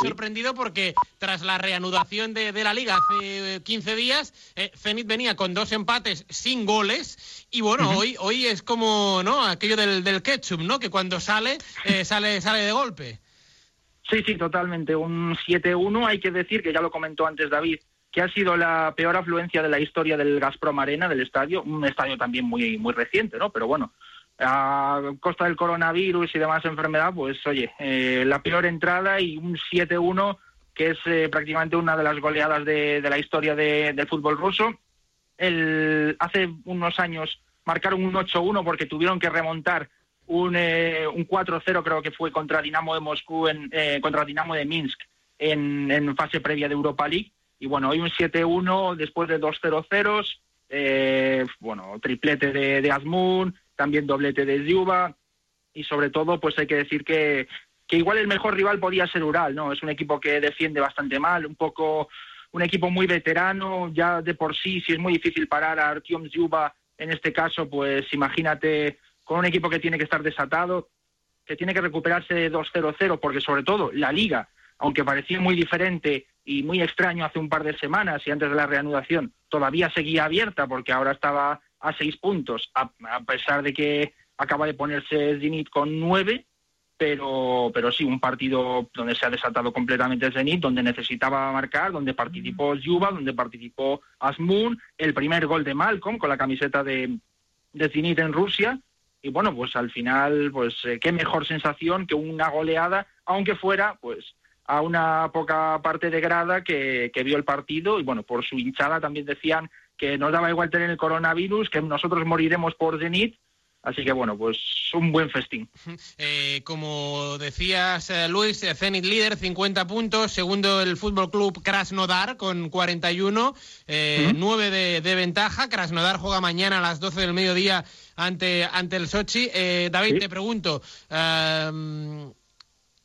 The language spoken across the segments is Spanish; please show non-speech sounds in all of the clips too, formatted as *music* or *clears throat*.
sorprendido porque tras la reanudación de, la liga hace 15 días, eh, Zenit venía con dos empates sin goles y bueno, hoy, hoy es como ¿no? aquello del, del ketchup, ¿no? que cuando sale, eh, *laughs* sale, sale de golpe. Sí, sí, totalmente. Un 7-1, hay que decir, que ya lo comentó antes David, que ha sido la peor afluencia de la historia del Gazprom Arena, del estadio, un estadio también muy, muy reciente, ¿no? Pero bueno, a costa del coronavirus y demás enfermedad, pues oye, eh, la peor entrada y un 7-1 que es eh, prácticamente una de las goleadas de, la historia del fútbol ruso. El, hace unos años marcaron un 8-1 porque tuvieron que remontar un, eh, un 4-0 creo que fue contra Dinamo de Moscú, en, eh, contra Dinamo de Minsk en, en, fase previa de Europa League. Y bueno, hoy un 7-1 después de dos 0-0, eh, bueno, triplete de, de Azmoun, también doblete de Zhuba y sobre todo pues hay que decir que, que igual el mejor rival podía ser Ural, ¿no? Es un equipo que defiende bastante mal, un poco un equipo muy veterano, ya de por sí, si es muy difícil parar a Artyom Zhuba en este caso, pues imagínate con un equipo que tiene que estar desatado, que tiene que recuperarse de 2-0-0, porque sobre todo la liga, aunque parecía muy diferente y muy extraño hace un par de semanas y antes de la reanudación, todavía seguía abierta porque ahora estaba a seis puntos, a, pesar de que acaba de ponerse Zenit con nueve, pero, pero sí, un partido donde se ha desatado completamente Zenit, donde necesitaba marcar, donde participó Yuba, donde participó Asmun, el primer gol de Malcolm con la camiseta de, de Zenit en Rusia, y bueno, pues al final, pues eh, qué mejor sensación que una goleada, aunque fuera, pues a una poca parte de grada que, que vio el partido. Y bueno, por su hinchada también decían que nos daba igual tener el coronavirus, que nosotros moriremos por Zenit, Así que bueno, pues un buen festín. *laughs* Eh, como decías, eh, Luis, eh, Zenit líder, 50 puntos. Segundo, el Fútbol Club Krasnodar con 41, eh, 9 de, de, ventaja. Krasnodar juega mañana a las 12 del mediodía ante, ante el Sochi. David, te pregunto.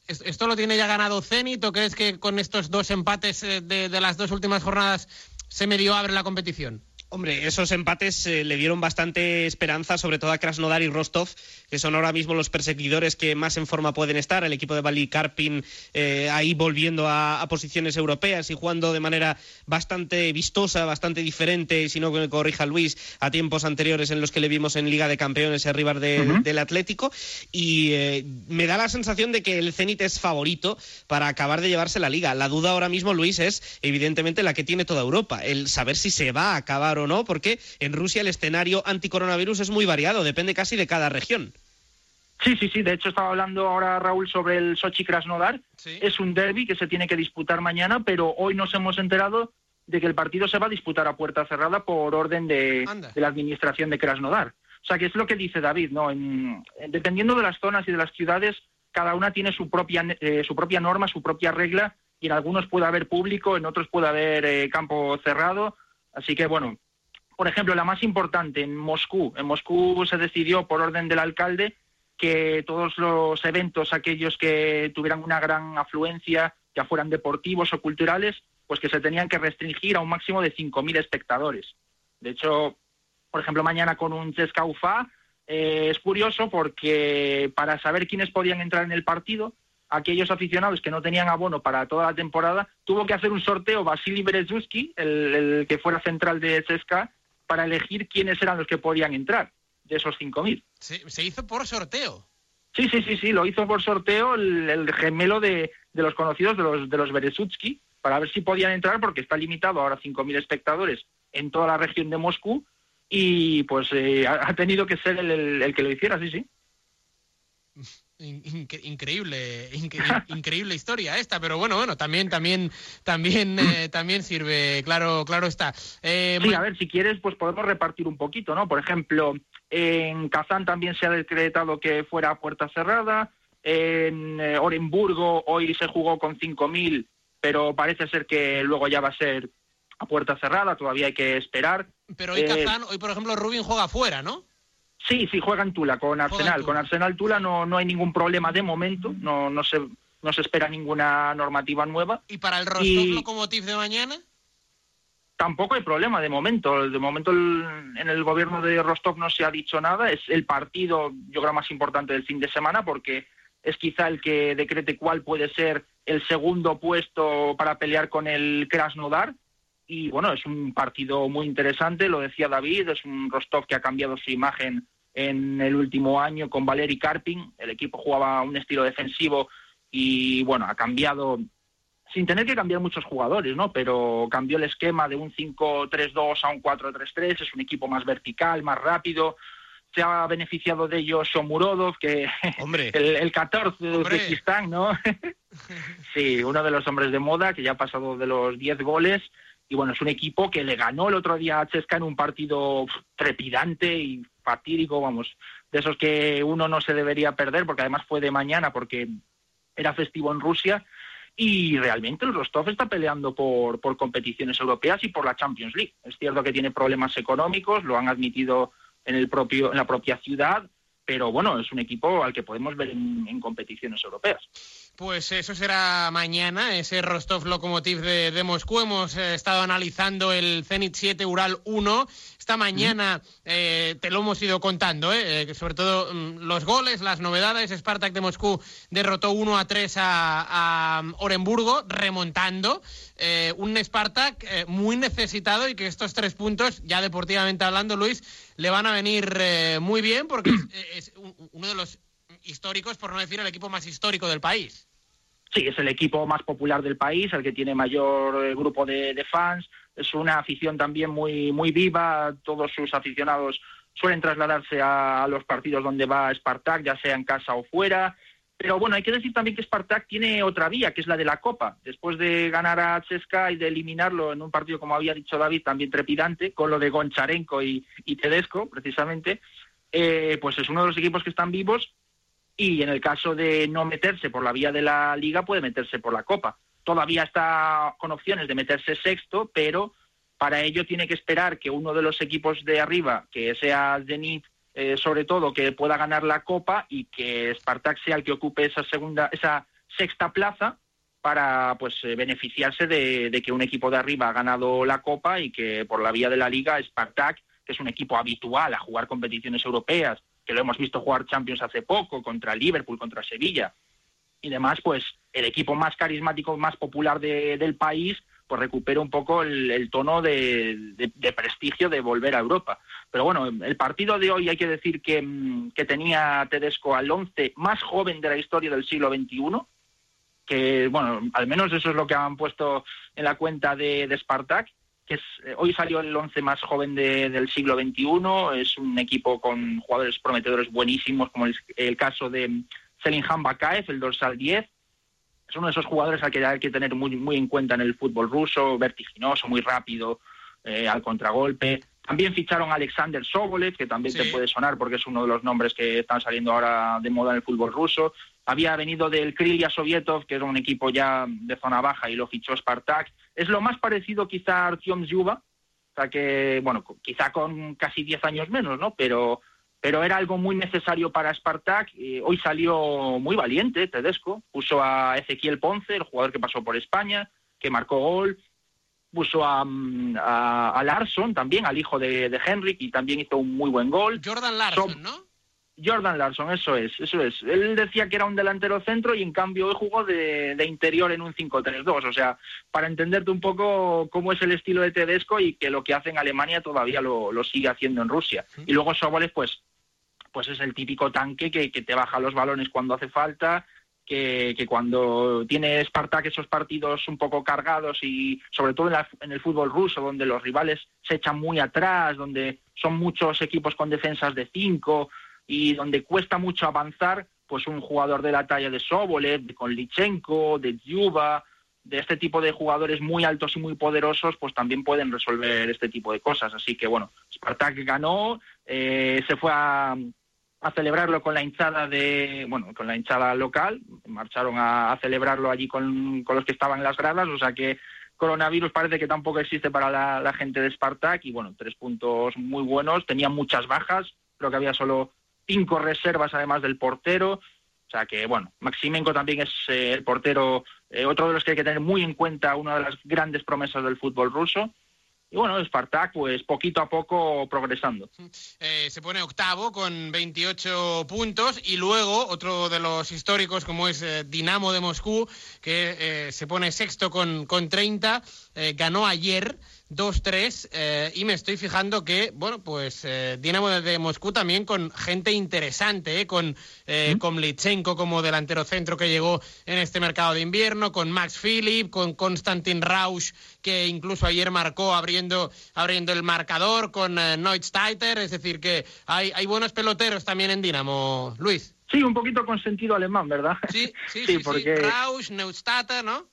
¿Esto lo tiene ya ganado Zenit o crees que con estos dos empates de, de las dos últimas jornadas se medio abre la competición? Hombre, esos empates eh, le dieron bastante esperanza, sobre todo a Krasnodar y Rostov, que son ahora mismo los perseguidores que más en forma pueden estar. El equipo de Bali Karpin eh, ahí volviendo a, posiciones europeas y jugando de manera bastante vistosa, bastante diferente, si no me corrija Luis, a tiempos anteriores en los que le vimos en Liga de Campeones arriba del Atlético. Y eh, me da la sensación de que el Zenit es favorito para acabar de llevarse la liga. La duda ahora mismo, Luis, es evidentemente la que tiene toda Europa, el saber si se va a acabar o no, porque en Rusia el escenario anticoronavirus es muy variado, depende casi de cada región. Sí, sí, sí. De hecho, estaba hablando ahora Raúl sobre el Sochi Krasnodar. Es un derby que se tiene que disputar mañana, pero hoy nos hemos enterado de que el partido se va a disputar a puerta cerrada por orden de, la administración de Krasnodar. O sea, que es lo que dice David, ¿no? dependiendo de las zonas y de las ciudades, cada una tiene su propia, eh, su propia norma, su propia regla, y en algunos puede haber público, en otros puede haber eh, campo cerrado. Así que, bueno, por ejemplo, la más importante en Moscú. En Moscú se decidió por orden del alcalde que todos los eventos, aquellos que tuvieran una gran afluencia, ya fueran deportivos o culturales, pues que se tenían que restringir a un máximo de 5.000 espectadores. De hecho, por ejemplo, mañana con un Chesca eh, es curioso porque para saber quiénes podían entrar en el partido, aquellos aficionados que no tenían abono para toda la temporada, tuvo que hacer un sorteo Vasily Berezuski, el, el que fuera central de Chesca, para elegir quiénes eran los que podían entrar de esos 5.000. Se, se hizo por sorteo. Sí, sí, sí, sí, lo hizo por sorteo el, gemelo de, los conocidos de los, de los Berezutsky, para ver si podían entrar, porque está limitado ahora a 5.000 espectadores en toda la región de Moscú, y pues eh, ha, tenido que ser el, el, que lo hiciera, sí, sí. *laughs* increíble, *laughs* increíble historia esta, pero bueno, bueno, también, también, también, eh, también sirve, claro, claro está. Eh, sí, a ver, si quieres, pues podemos repartir un poquito, ¿no? Por ejemplo, en Kazán también se ha decretado que fuera a puerta cerrada. En eh, Orenburgo hoy se jugó con 5.000, pero parece ser que luego ya va a ser a puerta cerrada, todavía hay que esperar. Pero hoy Kazán, hoy por ejemplo Rubin juega fuera, ¿no? Sí, sí, juega en Tula con Arsenal. Con Arsenal Tula no, no hay ningún problema de momento, no, no, se, no se espera ninguna normativa nueva. ¿Y para el Rostov Lokomotiv de mañana? Tampoco hay problema de momento. De momento en el gobierno de Rostov no se ha dicho nada. Es el partido, yo creo, más importante del fin de semana porque es quizá el que decrete cuál puede ser el segundo puesto para pelear con el Krasnodar. Y bueno, es un partido muy interesante, lo decía David, es un Rostov que ha cambiado su imagen en el último año con Valeri Karpin. El equipo jugaba un estilo defensivo y bueno, ha cambiado sin tener que cambiar muchos jugadores, ¿no? Pero cambió el esquema de un 5-3-2 a un 4-3-3, es un equipo más vertical, más rápido. Se ha beneficiado de ello Shomurodov, que *laughs* Hombre. el, el 14 de Uzbekistán, ¿no? *laughs* sí, uno de los hombres de moda que ya ha pasado de los 10 goles. Y bueno, es un equipo que le ganó el otro día a Chesca en un partido trepidante y fatídico, vamos, de esos que uno no se debería perder, porque además fue de mañana, porque era festivo en Rusia y realmente el Rostov está peleando por, por competiciones europeas y por la Champions League. Es cierto que tiene problemas económicos, lo han admitido en, el propio, en la propia ciudad, pero bueno, es un equipo al que podemos ver en, en competiciones europeas. Pues eso será mañana, ese Rostov Lokomotiv de, de Moscú. Hemos eh, estado analizando el Zenit 7 Ural 1. Esta mañana eh, te lo hemos ido contando, eh, sobre todo mm, los goles, las novedades. Spartak de Moscú derrotó 1 a 3 a, a Orenburgo, remontando. Eh, un Spartak eh, muy necesitado y que estos tres puntos, ya deportivamente hablando, Luis, le van a venir eh, muy bien porque es, *clears throat* es uno de los históricos, por no decir el equipo más histórico del país. Sí, es el equipo más popular del país, el que tiene mayor eh, grupo de, fans. Es una afición también muy, muy viva. Todos sus aficionados suelen trasladarse a, los partidos donde va Spartak, ya sea en casa o fuera. Pero bueno, hay que decir también que Spartak tiene otra vía, que es la de la Copa. Después de ganar a Chesca y de eliminarlo en un partido, como había dicho David, también trepidante, con lo de Goncharenko y, y Tedesco, precisamente, eh, pues es uno de los equipos que están vivos y en el caso de no meterse por la vía de la liga puede meterse por la copa. Todavía está con opciones de meterse sexto, pero para ello tiene que esperar que uno de los equipos de arriba, que sea Zenit, eh, sobre todo, que pueda ganar la copa y que Spartak sea el que ocupe esa segunda, esa sexta plaza para pues eh, beneficiarse de, de, que un equipo de arriba ha ganado la copa y que por la vía de la liga Spartak, que es un equipo habitual a jugar competiciones europeas, que lo hemos visto jugar Champions hace poco, contra Liverpool, contra Sevilla y demás, pues el equipo más carismático, más popular de, del país, pues recupera un poco el, tono de, prestigio de volver a Europa. Pero bueno, el partido de hoy hay que decir que, mm, tenía Tedesco al once más joven de la historia del siglo XXI, que bueno, al menos eso es lo que han puesto en la cuenta de, de Spartak, que es, eh, hoy salió el once más joven de, del siglo XXI, es un equipo con jugadores prometedores buenísimos, como el, el caso de Selinhan Bakaev, el dorsal 10, es uno de esos jugadores al que hay que tener muy, muy en cuenta en el fútbol ruso, vertiginoso, muy rápido, eh, al contragolpe. También ficharon a Alexander Sobolev, que también sí. te puede sonar porque es uno de los nombres que están saliendo ahora de moda en el fútbol ruso. Había venido del Krylia Sovietov, que era un equipo ya de zona baja, y lo fichó Spartak. Es lo más parecido quizá a Artyom Zyuba, o sea que, bueno, quizá con casi 10 años menos, ¿no? Pero pero era algo muy necesario para Spartak. Eh, hoy salió muy valiente Tedesco, puso a Ezequiel Ponce, el jugador que pasó por España, que marcó gol, puso a, a, a Larson también, al hijo de, de, Henrik, y también hizo un muy buen gol. Jordan Larson, so, ¿no? Jordan Larson, eso es, eso es. Él decía que era un delantero centro y en cambio hoy jugó de, de interior en un 5-3-2. O sea, para entenderte un poco cómo es el estilo de Tedesco y que lo que hace en Alemania todavía lo, lo sigue haciendo en Rusia. Y luego Sobolev, pues pues es el típico tanque que, que, te baja los balones cuando hace falta, que, que, cuando tiene Spartak esos partidos un poco cargados y sobre todo en, la, en, el fútbol ruso, donde los rivales se echan muy atrás, donde son muchos equipos con defensas de cinco y donde cuesta mucho avanzar, pues un jugador de la talla de Sobolev, de Konlichenko, de Yuba, de este tipo de jugadores muy altos y muy poderosos, pues también pueden resolver este tipo de cosas. Así que bueno, Spartak ganó, eh, se fue a, a celebrarlo con la hinchada de, bueno, con la hinchada local, marcharon a, celebrarlo allí con, con, los que estaban en las gradas, o sea que coronavirus parece que tampoco existe para la, la, gente de Spartak y bueno, tres puntos muy buenos, tenía muchas bajas, creo que había solo cinco reservas además del portero, o sea que bueno, Maximenko también es eh, el portero, eh, otro de los que hay que tener muy en cuenta, una de las grandes promesas del fútbol ruso, y bueno, Spartak pues poquito a poco progresando. Eh, se pone octavo con 28 puntos y luego otro de los históricos como es Dinamo de Moscú que se pone sexto con, con 30, ganó ayer 2-3 eh, y me estoy fijando que, bueno, pues eh, Dinamo de Moscú también con gente interesante, eh, con, eh, con Litchenko como delantero centro que llegó en este mercado de invierno, con Max Philip, con Konstantin Rausch que incluso ayer marcó abriendo, abriendo el marcador, con eh, Neustadter, es decir que hay, hay buenos peloteros también en Dinamo, Luis. Sí, un poquito con sentido alemán, ¿verdad? Sí, sí, *laughs* sí, porque... Rausch, Neustadter, ¿no?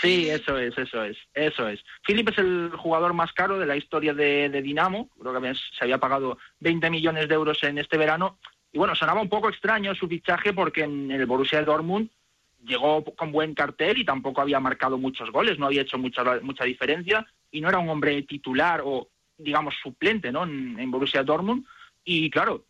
Sí, eso es, eso es, eso es. Philip es el jugador más caro de la historia de, Dinamo, creo que se había pagado 20 millones de euros en este verano, y bueno, sonaba un poco extraño su fichaje porque en el Borussia Dortmund llegó con buen cartel y tampoco había marcado muchos goles, no había hecho mucha, mucha diferencia, y no era un hombre titular o, digamos, suplente, ¿no?, en, en Borussia Dortmund, y claro,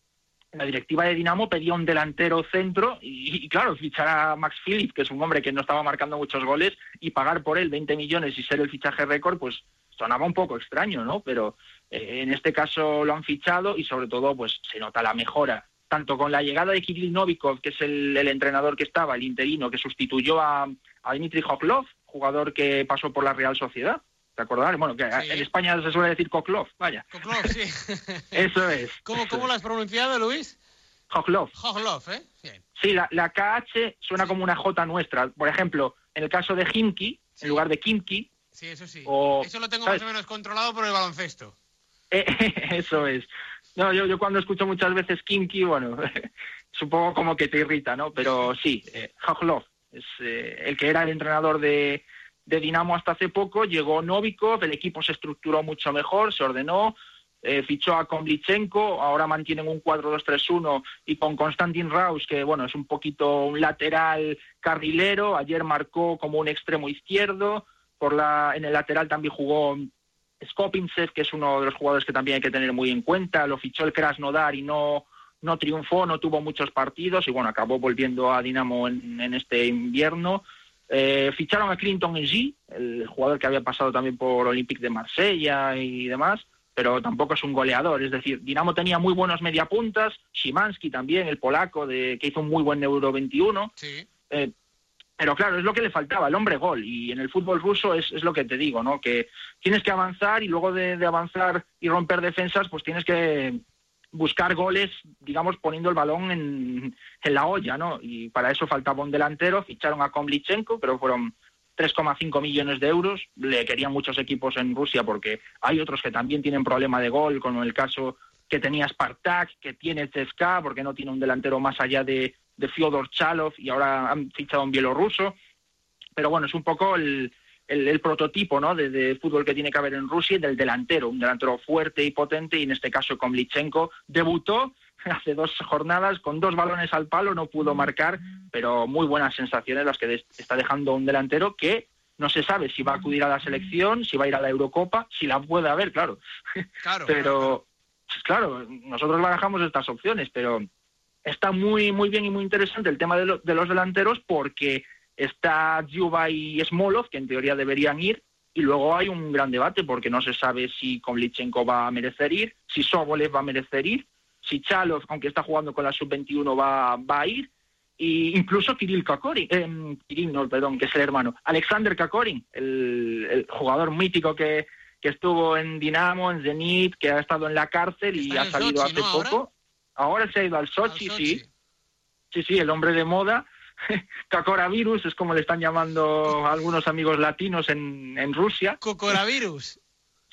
la directiva de Dinamo pedía un delantero centro y, claro, fichar a Max Phillips, que es un hombre que no estaba marcando muchos goles, y pagar por él 20 millones y ser el fichaje récord, pues sonaba un poco extraño, ¿no? Pero eh, en este caso lo han fichado y sobre todo pues se nota la mejora, tanto con la llegada de Kirill Novikov, que es el, entrenador que estaba, el interino, que sustituyó a, a Dmitry Hoklov, jugador que pasó por la Real Sociedad, ¿Te acordás? Bueno, que en España se suele decir Koklov, vaya. Koklov, sí. *laughs* eso es. ¿Cómo, cómo lo has pronunciado, Luis? Koklov. Koklov, ¿eh? Sí, la, la, KH suena como una J nuestra. Por ejemplo, en el caso de Himki, en lugar de Kimki. Sí, eso sí. eso lo tengo más o menos controlado por el baloncesto. Eh, *laughs* eso es. No, yo, yo cuando escucho muchas veces Kimki, bueno, *laughs* supongo como que te irrita, ¿no? Pero sí, eh, es eh, el que era el entrenador de, de Dinamo hasta hace poco, llegó Novikov, el equipo se estructuró mucho mejor, se ordenó, eh, fichó a Komlichenko, ahora mantienen un 4-2-3-1 y con Konstantin Raus, que bueno, es un poquito un lateral carrilero, ayer marcó como un extremo izquierdo, por la, en el lateral también jugó Skopinsev, que es uno de los jugadores que también hay que tener muy en cuenta, lo fichó el Krasnodar y no, no triunfó, no tuvo muchos partidos y bueno, acabó volviendo a Dinamo en, en este invierno. Eh, ficharon a Clinton G, el jugador que había pasado también por Olympique de Marsella y demás, pero tampoco es un goleador. Es decir, Dinamo tenía muy buenos mediapuntas, Szymanski también, el polaco, de, que hizo un muy buen Euro 21. Eh, pero claro, es lo que le faltaba, el hombre gol. Y en el fútbol ruso es, es lo que te digo, ¿no? Que tienes que avanzar y luego de avanzar y romper defensas, pues tienes que buscar goles, digamos, poniendo el balón en, en, la olla, ¿no? Y para eso faltaba un delantero, ficharon a Komlichenko, pero fueron 3,5 millones de euros. Le querían muchos equipos en Rusia porque hay otros que también tienen problema de gol, como el caso que tenía Spartak, que tiene CSKA, porque no tiene un delantero más allá de, de Fyodor Chalov y ahora han fichado un bielorruso. Pero bueno, es un poco el, el, prototipo ¿no? De, fútbol que tiene que haber en Rusia y del delantero, un delantero fuerte y potente, y en este caso Komlichenko debutó *laughs* hace dos jornadas con dos balones al palo, no pudo marcar, pero muy buenas sensaciones las que está dejando un delantero que no se sabe si va a acudir a la selección, si va a ir a la Eurocopa, si la puede haber, claro. *laughs* Claro. pero, claro, nosotros barajamos estas opciones, pero está muy, muy bien y muy interesante el tema de, de los delanteros porque está Djuba y Smolov, que en teoría deberían ir, y luego hay un gran debate porque no se sabe si Komlichenko va a merecer ir, si Sobolev va a merecer ir, si Chalov, aunque está jugando con la sub-21, va, va a ir, e incluso Kirill Kakorin, eh, Kirill, no, perdón, que es el hermano, Alexander Kakorin, el, jugador mítico que, que, estuvo en Dinamo, en Zenit, que ha estado en la cárcel y ha salido hace poco. Ahora? se ha ido al Sochi, sí. Sí, sí, el hombre de moda *laughs* Cacoravirus, es como le están llamando algunos amigos latinos en, en Rusia. Cocoravirus.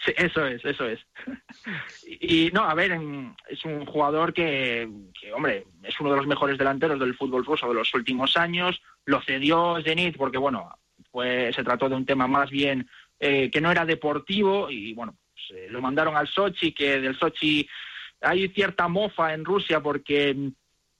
Sí, eso es, eso es. *laughs* y, no, a ver, es un jugador que, hombre, es uno de los mejores delanteros del fútbol ruso de los últimos años. Lo cedió Zenit porque, bueno, pues se trató de un tema más bien eh, que no era deportivo y, bueno, pues, eh, lo mandaron al Sochi, que del Sochi hay cierta mofa en Rusia porque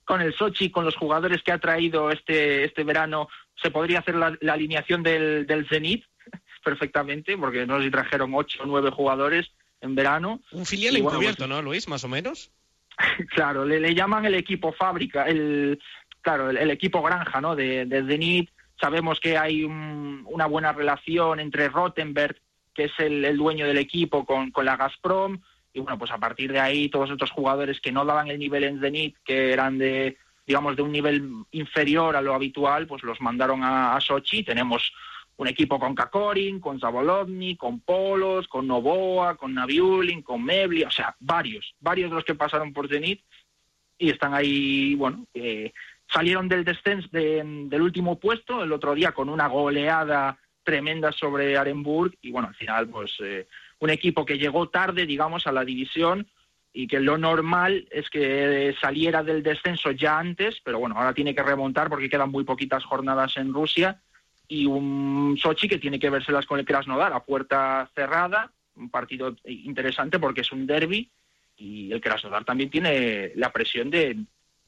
con el Sochi, con los jugadores que ha traído este, este verano, se podría hacer la, alineación del, del Zenit *laughs* perfectamente, porque nos trajeron ocho o nueve jugadores en verano. Un filial encubierto, pues ¿no, Luis? Más o menos. *laughs* claro, le, llaman el equipo fábrica, el claro, el, equipo granja, ¿no? De, de Zenit. Sabemos que hay una buena relación entre Rottenberg que es el, dueño del equipo con, con la Gazprom, y bueno, pues a partir de ahí todos estos jugadores que no daban el nivel en Zenit, que eran de, digamos, de un nivel inferior a lo habitual, pues los mandaron a, Sochi. Tenemos un equipo con Kakorin, con Zabolovny, con Polos, con Novoa, con Naviulin, con Mebli, o sea, varios, varios de los que pasaron por Zenit y están ahí, bueno, salieron del descenso del último puesto el otro día con una goleada tremenda sobre Arenburg y bueno, al final pues eh, un equipo que llegó tarde, digamos, a la división y que lo normal es que saliera del descenso ya antes, pero bueno, ahora tiene que remontar porque quedan muy poquitas jornadas en Rusia y un Sochi que tiene que vérselas con el Krasnodar a puerta cerrada, un partido interesante porque es un derby y el Krasnodar también tiene la presión de,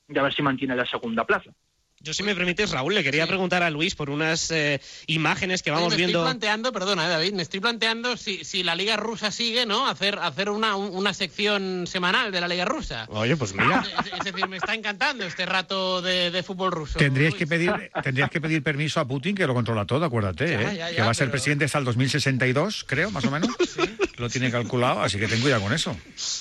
de a ver si mantiene la segunda plaza. Yo, si me permites, Raúl, le quería preguntar a Luis por unas eh, imágenes que vamos viendo. Me estoy planteando, perdona, eh, David, me estoy planteando si, si la Liga Rusa sigue, ¿no? Hacer, hacer una, una sección semanal de la Liga Rusa. Oye, pues mira. Es, decir, me está encantando este rato de, fútbol ruso. Tendrías que, pedir, tendrías que pedir permiso a Putin, que lo controla todo, acuérdate, ¿eh? que va a ser presidente hasta el 2062, creo, más o menos. *laughs* Lo tiene calculado, así que ten cuidado con eso.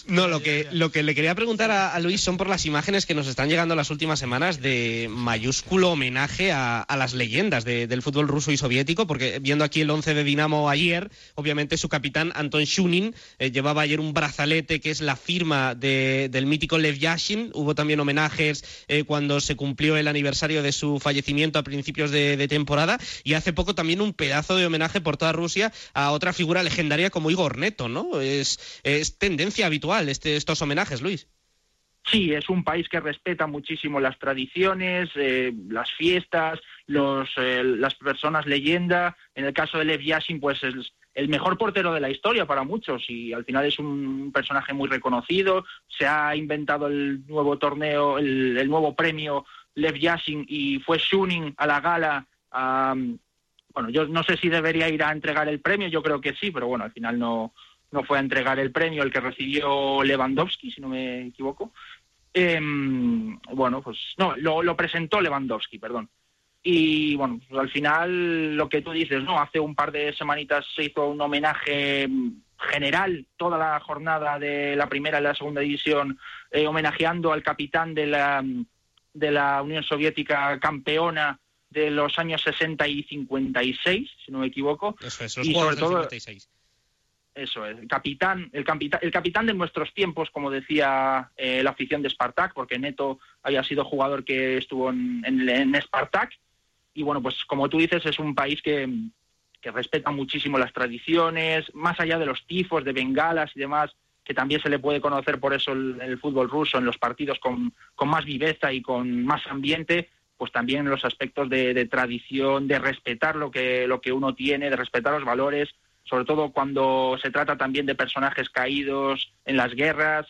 No, lo que, lo que le quería preguntar a, Luis son por las imágenes que nos están llegando las últimas semanas de mayúsculo homenaje a, las leyendas del fútbol ruso y soviético, porque viendo aquí el 11 de Dinamo ayer, obviamente su capitán Anton Shunin eh, llevaba ayer un brazalete que es la firma del mítico Lev Yashin. Hubo también homenajes eh, cuando se cumplió el aniversario de su fallecimiento a principios de, temporada y hace poco también un pedazo de homenaje por toda Rusia a otra figura legendaria como Igor ¿no? Es, tendencia habitual este, estos homenajes, Luis. Sí, es un país que respeta muchísimo las tradiciones, eh, las fiestas, los, eh, las personas leyenda. En el caso de Lev Yashin, pues es el mejor portero de la historia para muchos y al final es un personaje muy reconocido. Se ha inventado el nuevo torneo, el, nuevo premio Lev Yashin y fue Shunin a la gala. bueno, yo no sé si debería ir a entregar el premio, yo creo que sí, pero bueno, al final no, no fue a entregar el premio el que recibió Lewandowski, si no me equivoco. Em, bueno, pues no, lo, presentó Lewandowski, perdón. Y bueno, pues al final lo que tú dices, ¿no? Hace un par de semanitas se hizo un homenaje general, toda la jornada de la primera y la segunda división, eh, homenajeando al capitán de la, de la Unión Soviética campeona de los años 60 y 56, si no me equivoco. Eso es, los y sobre todo, 56. Eso es, el capitán, el capitán, el capitán de nuestros tiempos, como decía eh, la afición de Spartak, porque Neto había sido jugador que estuvo en, en, Spartak. Y bueno, pues como tú dices, es un país que, que respeta muchísimo las tradiciones, más allá de los tifos, de bengalas y demás, que también se le puede conocer por eso el, el fútbol ruso, en los partidos con, con, más viveza y con más ambiente, pues también los aspectos de, de tradición, de respetar lo que, lo que uno tiene, de respetar los valores sobre todo cuando se trata también de personajes caídos en las guerras.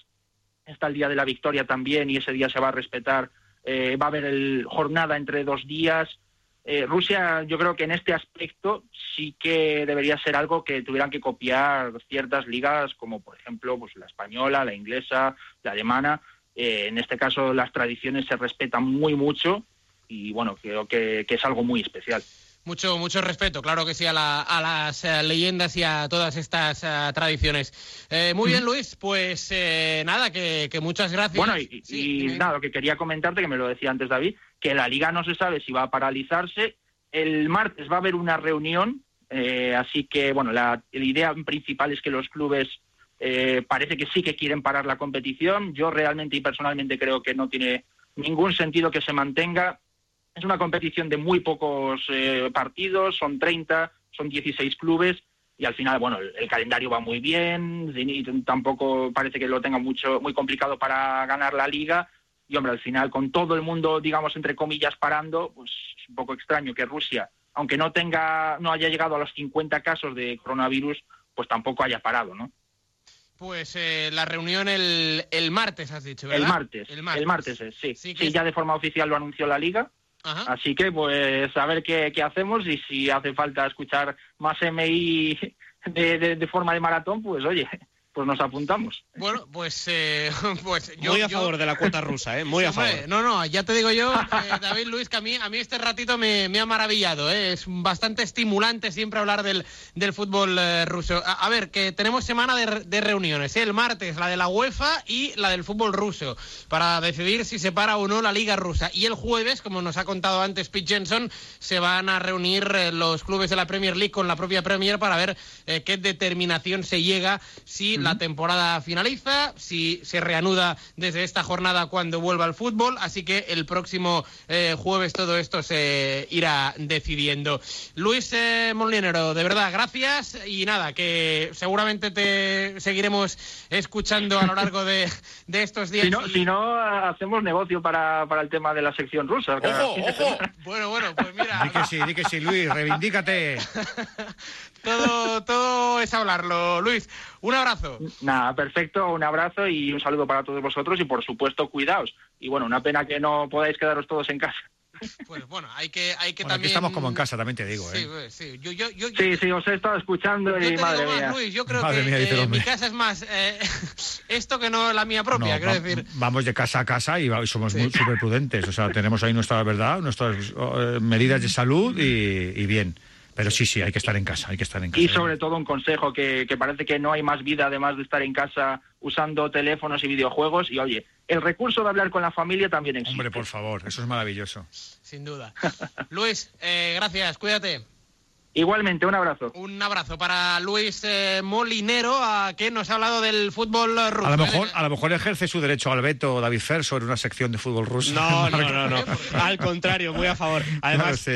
Está el Día de la Victoria también y ese día se va a respetar. Eh, va a haber el, jornada entre dos días. Eh, Rusia, yo creo que en este aspecto sí que debería ser algo que tuvieran que copiar ciertas ligas, como por ejemplo pues, la española, la inglesa, la alemana. Eh, en este caso, las tradiciones se respetan muy mucho y bueno, creo que es algo muy especial. Mucho, mucho respeto, claro que sí, a, las eh, leyendas y a todas estas eh, tradiciones. Eh, muy bien, Luis, pues nada, que, muchas gracias. Bueno, y, nada, lo que quería comentarte, que me lo decía antes David, que la liga no se sabe si va a paralizarse. El martes va a haber una reunión, así que, bueno, la, la, idea principal es que los clubes parece que sí que quieren parar la competición. Yo realmente y personalmente creo que no tiene ningún sentido que se mantenga es una competición de muy pocos eh, partidos, son 30, son 16 clubes y al final, bueno, el, calendario va muy bien, tampoco parece que lo tenga mucho muy complicado para ganar la liga y hombre, al final con todo el mundo, digamos entre comillas parando, pues es un poco extraño que Rusia, aunque no tenga no haya llegado a los 50 casos de coronavirus, pues tampoco haya parado, ¿no? Pues eh, la reunión el, el, martes, has dicho, ¿verdad? El martes, el martes, sí. Sí, ya de forma oficial lo anunció la Liga Así que, pues, a ver qué, hacemos y si hace falta escuchar más MI de, de, forma de maratón, pues, oye, pues nos apuntamos. Bueno, pues, eh, *laughs* pues yo... Muy a favor de la cuota rusa, ¿eh? Muy a favor. No, no, ya te digo yo, *laughs* David Luis, que a mí, a mí este ratito me, ha maravillado, ¿eh? Es bastante estimulante siempre hablar del, del fútbol eh, ruso. A, ver, que tenemos semana de, reuniones, ¿eh? El martes la de la UEFA y la del fútbol ruso, para decidir si se para o no la liga rusa. Y el jueves, como nos ha contado antes Pete Jensen, se van a reunir eh, los clubes de la Premier League con la propia Premier para ver qué determinación se llega si la temporada finaliza, si se reanuda desde esta jornada cuando vuelva al fútbol, así que el próximo eh, jueves todo esto se irá decidiendo. Luis eh, Molinero, de verdad, gracias y nada, que seguramente te seguiremos escuchando a lo largo de, estos días. Si no, hacemos negocio para, el tema de la sección rusa. ¡Ojo, ojo! bueno, bueno, pues mira... Di que sí, di que sí, Luis, reivindícate. *laughs* todo, todo es hablarlo. Luis, un abrazo. Nada, perfecto, un abrazo y un saludo para todos vosotros y por supuesto cuidaos. Y bueno, una pena que no podáis quedaros todos en casa. Pues bueno, hay que, hay que también. Aquí estamos como en casa, también te digo. ¿eh? Sí, pues, sí. Yo, yo, yo, sí, sí, os he estado escuchando y madre mía. Luis, yo creo que eh, mi casa es más eh, *laughs* esto que no la mía propia, quiero decir. Vamos de casa a casa y, somos muy súper prudentes. O sea, tenemos ahí nuestra verdad, nuestras medidas de salud y bien. Pero sí, sí, hay que estar en casa, hay que estar en casa. Y sobre todo un consejo, que, parece que no hay más vida además de estar en casa usando teléfonos y videojuegos. Y oye, el recurso de hablar con la familia también existe. Hombre, por favor, eso es maravilloso. Sin duda. *laughs* Luis, eh, gracias, cuídate. Igualmente, un abrazo. Un abrazo para Luis eh, Molinero, a que nos ha hablado del fútbol ruso. A lo mejor, a lo mejor ejerce su derecho al veto David Fer sobre una sección de fútbol ruso. No, *laughs* no, no, no. Al contrario, muy a favor. Además,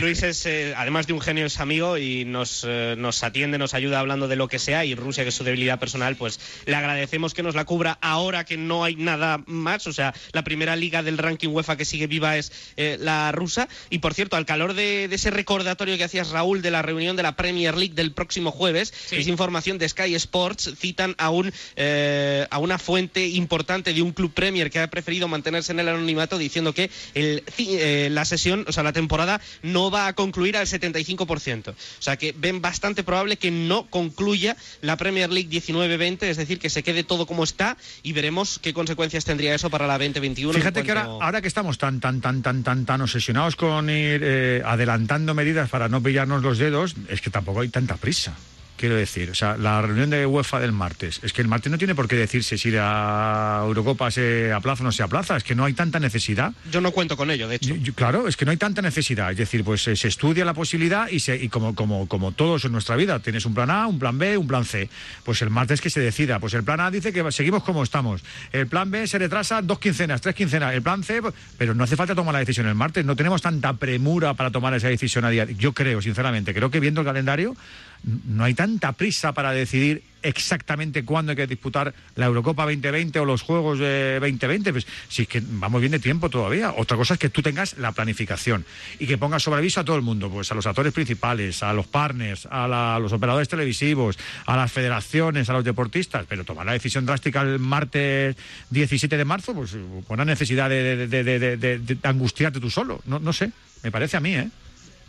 Luis es, eh, además de un genio, es amigo y nos, eh, nos atiende, nos ayuda hablando de lo que sea. Y Rusia, que es su debilidad personal, pues le agradecemos que nos la cubra ahora que no hay nada más. O sea, la primera liga del ranking UEFA que sigue viva es la rusa. Y por cierto, al calor de, de ese recordatorio que hacías, Raúl, de la reunión de la Premier League del próximo jueves. Es información de Sky Sports. Citan a, un, eh, a una fuente importante de un club Premier que ha preferido mantenerse en el anonimato diciendo que el, eh, la sesión, o sea, la temporada no va a concluir al 75%. O sea, que ven bastante probable que no concluya la Premier League 19-20, es decir, que se quede todo como está y veremos qué consecuencias tendría eso para la 2021. Fíjate que ahora, ahora que estamos tan, tan, tan, tan, tan, tan obsesionados con ir eh, adelantando medidas para no pillarnos los dedos, es que tampoco hay tanta prisa. Quiero decir, o sea, la reunión de UEFA del martes, es que el martes no tiene por qué decirse si la Eurocopa se aplaza o no se aplaza, es que no hay tanta necesidad. Yo no cuento con ello, de hecho. claro, es que no hay tanta necesidad, es decir, pues eh, se estudia la posibilidad y, se, y como, como, como todos en nuestra vida, tienes un plan A, un plan B, un plan C, pues el martes que se decida, pues el plan A dice que seguimos como estamos, el plan B se retrasa dos quincenas, tres quincenas, el plan C, pero no hace falta tomar la decisión el martes, no tenemos tanta premura para tomar esa decisión a día. Yo creo, sinceramente, creo que viendo el calendario no hay tanta prisa para decidir exactamente cuándo hay que disputar la Eurocopa 2020 o los Juegos de 2020. Pues si es que vamos bien de tiempo todavía. Otra cosa es que tú tengas la planificación y que pongas sobre aviso a todo el mundo, pues a los actores principales, a los partners, a, los operadores televisivos, a las federaciones, a los deportistas. Pero tomar la decisión drástica el martes 17 de marzo, pues con la necesidad de, angustiarte tú solo. No, no sé, me parece a mí, ¿eh?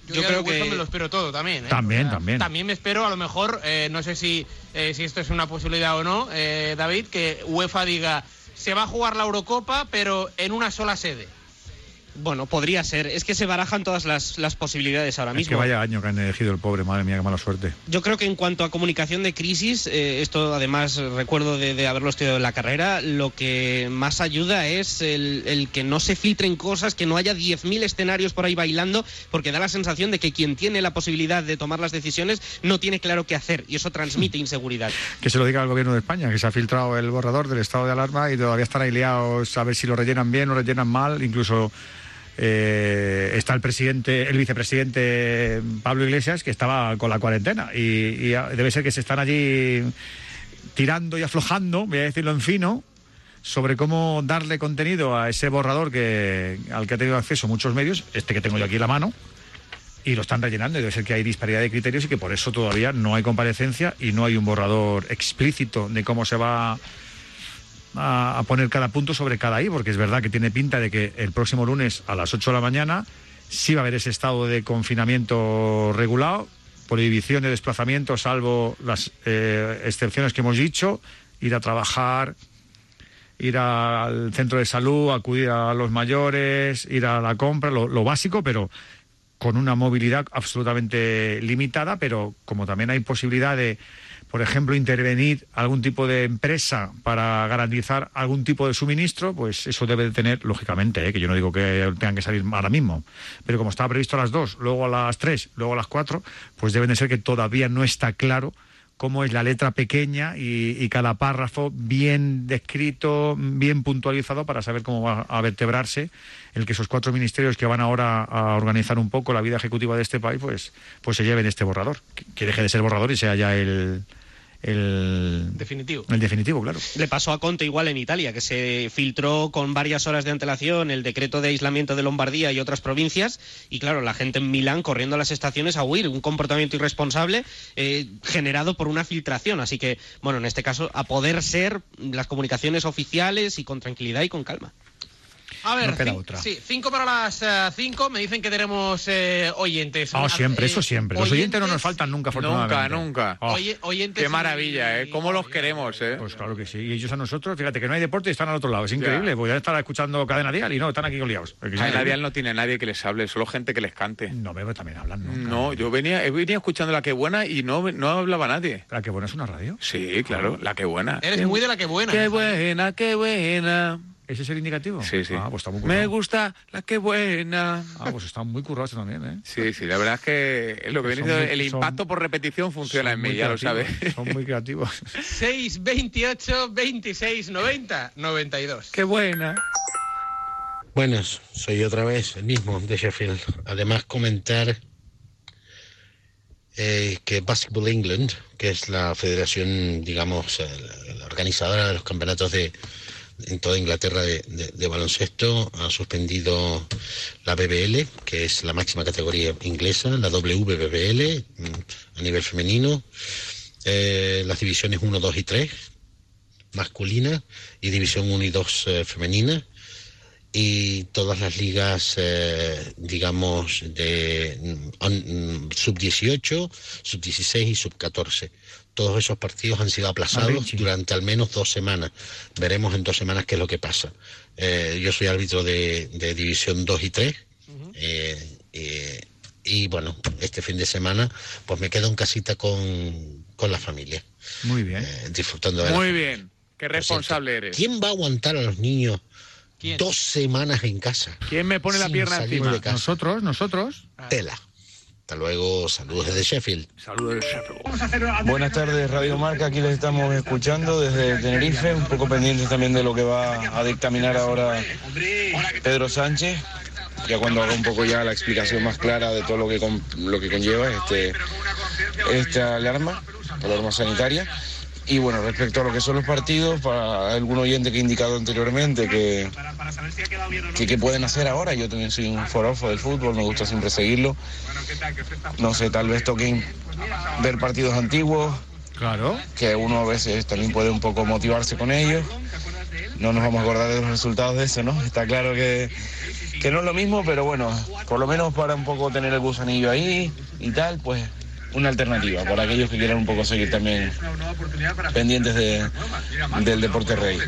Yo, creo que me lo espero todo también. ¿eh? También, también. También me espero, a lo mejor, eh, no sé si, eh, si esto es una posibilidad o no, David, que UEFA diga se va a jugar la Eurocopa, pero en una sola sede. Bueno, podría ser. Es que se barajan todas las, posibilidades ahora mismo. que vaya año que han elegido el pobre, madre mía, qué mala suerte. Yo creo que en cuanto a comunicación de crisis, eh, esto además recuerdo de, haberlo estudiado en la carrera, lo que más ayuda es el, que no se filtren cosas, que no haya 10.000 escenarios por ahí bailando, porque da la sensación de que quien tiene la posibilidad de tomar las decisiones no tiene claro qué hacer y eso transmite inseguridad. *laughs* Que se lo diga al gobierno de España, que se ha filtrado el borrador del estado de alarma y todavía están ahí liados a ver si lo rellenan bien o rellenan mal, incluso eh, está el presidente, el vicepresidente Pablo Iglesias, que estaba con la cuarentena. Y, debe ser que se están allí tirando y aflojando, voy a decirlo en fino, sobre cómo darle contenido a ese borrador que, al que ha tenido acceso muchos medios, este que tengo yo aquí en la mano, y lo están rellenando. Y debe ser que hay disparidad de criterios y que por eso todavía no hay comparecencia y no hay un borrador explícito de cómo se va a, poner cada punto sobre cada I, porque es verdad que tiene pinta de que el próximo lunes a las 8 de la mañana sí va a haber ese estado de confinamiento regulado, prohibición de desplazamiento, salvo las eh, excepciones que hemos dicho, ir a trabajar, ir al centro de salud, acudir a los mayores, ir a la compra, lo, lo básico, pero con una movilidad absolutamente limitada, pero como también hay posibilidad de por ejemplo, intervenir algún tipo de empresa para garantizar algún tipo de suministro, pues eso debe de tener, lógicamente, ¿eh? que yo no digo que tengan que salir ahora mismo, pero como estaba previsto a las dos, luego a las tres, luego a las cuatro, pues deben de ser que todavía no está claro cómo es la letra pequeña y, cada párrafo bien descrito, bien puntualizado para saber cómo va a vertebrarse el que esos cuatro ministerios que van ahora a organizar un poco la vida ejecutiva de este país, pues, pues se lleven este borrador, que deje de ser borrador y sea ya el, el definitivo. El definitivo, claro. Le pasó a Conte igual en Italia, que se filtró con varias horas de antelación el decreto de aislamiento de Lombardía y otras provincias, y claro, la gente en Milán corriendo a las estaciones a huir, un comportamiento irresponsable eh, generado por una filtración. Así que, bueno, en este caso, a poder ser las comunicaciones oficiales y con tranquilidad y con calma. A ver, sí, cinco para las eh, cinco. Me dicen que tenemos eh, oyentes. Ah, siempre, eso siempre. Los oyentes no nos faltan nunca, Nunca, nunca. Oh. oyentes Qué maravilla, ¿eh? ¿Cómo los queremos, eh? Pues claro que sí. Y ellos a nosotros, fíjate que no hay deporte y están al otro lado. Es increíble. Voy a estar escuchando Cadena Dial y no, están aquí liados. Cadena Dial no tiene nadie que les hable, solo gente que les cante. No, pero también hablan. No, yo venía, venía escuchando La Que Buena y no, no hablaba nadie. ¿La Que Buena es una radio? Sí, claro, La Que Buena. Eres muy de La Que Buena. Qué buena, qué buena. ¿Ese es el indicativo? Sí, sí. Ah, pues está muy Me gusta la que buena. Ah, pues está muy currado también, ¿eh? Sí, sí, la verdad es que lo que viene el impacto por repetición funciona en mí, ya lo sabes. Son muy creativos. 6, 28, 26, 90, 92. Qué buena. Buenas, soy otra vez el mismo de Sheffield. Además, comentar eh, que Basketball England, que es la federación, digamos, la organizadora de los campeonatos de, en toda Inglaterra de, baloncesto, ha suspendido la BBL, que es la máxima categoría inglesa, la WBBL mm, a nivel femenino, eh, las divisiones 1, 2 y 3 masculina y división 1 y 2 eh, femenina y todas las ligas, eh, digamos, de mm, mm, sub 18, sub 16 y sub 14 todos esos partidos han sido aplazados durante al menos dos semanas. Veremos en dos semanas qué es lo que pasa. Eh, yo soy árbitro de, División 2 y 3. Eh, eh, y bueno, este fin de semana pues me quedo en casita con, la familia. Muy bien. disfrutando de Muy bien. Qué responsable eres. ¿Quién va a aguantar a los niños dos semanas en casa? ¿Quién me pone la pierna encima? De Nosotros, nosotros. Tela. Hasta luego, saludos desde Sheffield. Saludos desde Sheffield. Buenas tardes, Radio Marca. Aquí les estamos escuchando desde Tenerife, un poco pendientes también de lo que va a dictaminar ahora Pedro Sánchez. Ya cuando haga un poco ya la explicación más clara de todo lo que, lo que conlleva este, esta alarma, alarma sanitaria. Y bueno, respecto a lo que son los partidos, para algún oyente que he indicado anteriormente que, que, pueden hacer ahora, yo también soy un forofo del fútbol, me gusta siempre seguirlo. No sé, tal vez toque ver partidos antiguos. Claro. Que uno a veces también puede un poco motivarse con ellos. No nos vamos a acordar de los resultados de eso, ¿no? Está claro que, que no es lo mismo, pero bueno, por lo menos para un poco tener el gusanillo ahí y tal, pues una alternativa para aquellos que quieran un poco seguir también pendientes de, del deporte rey.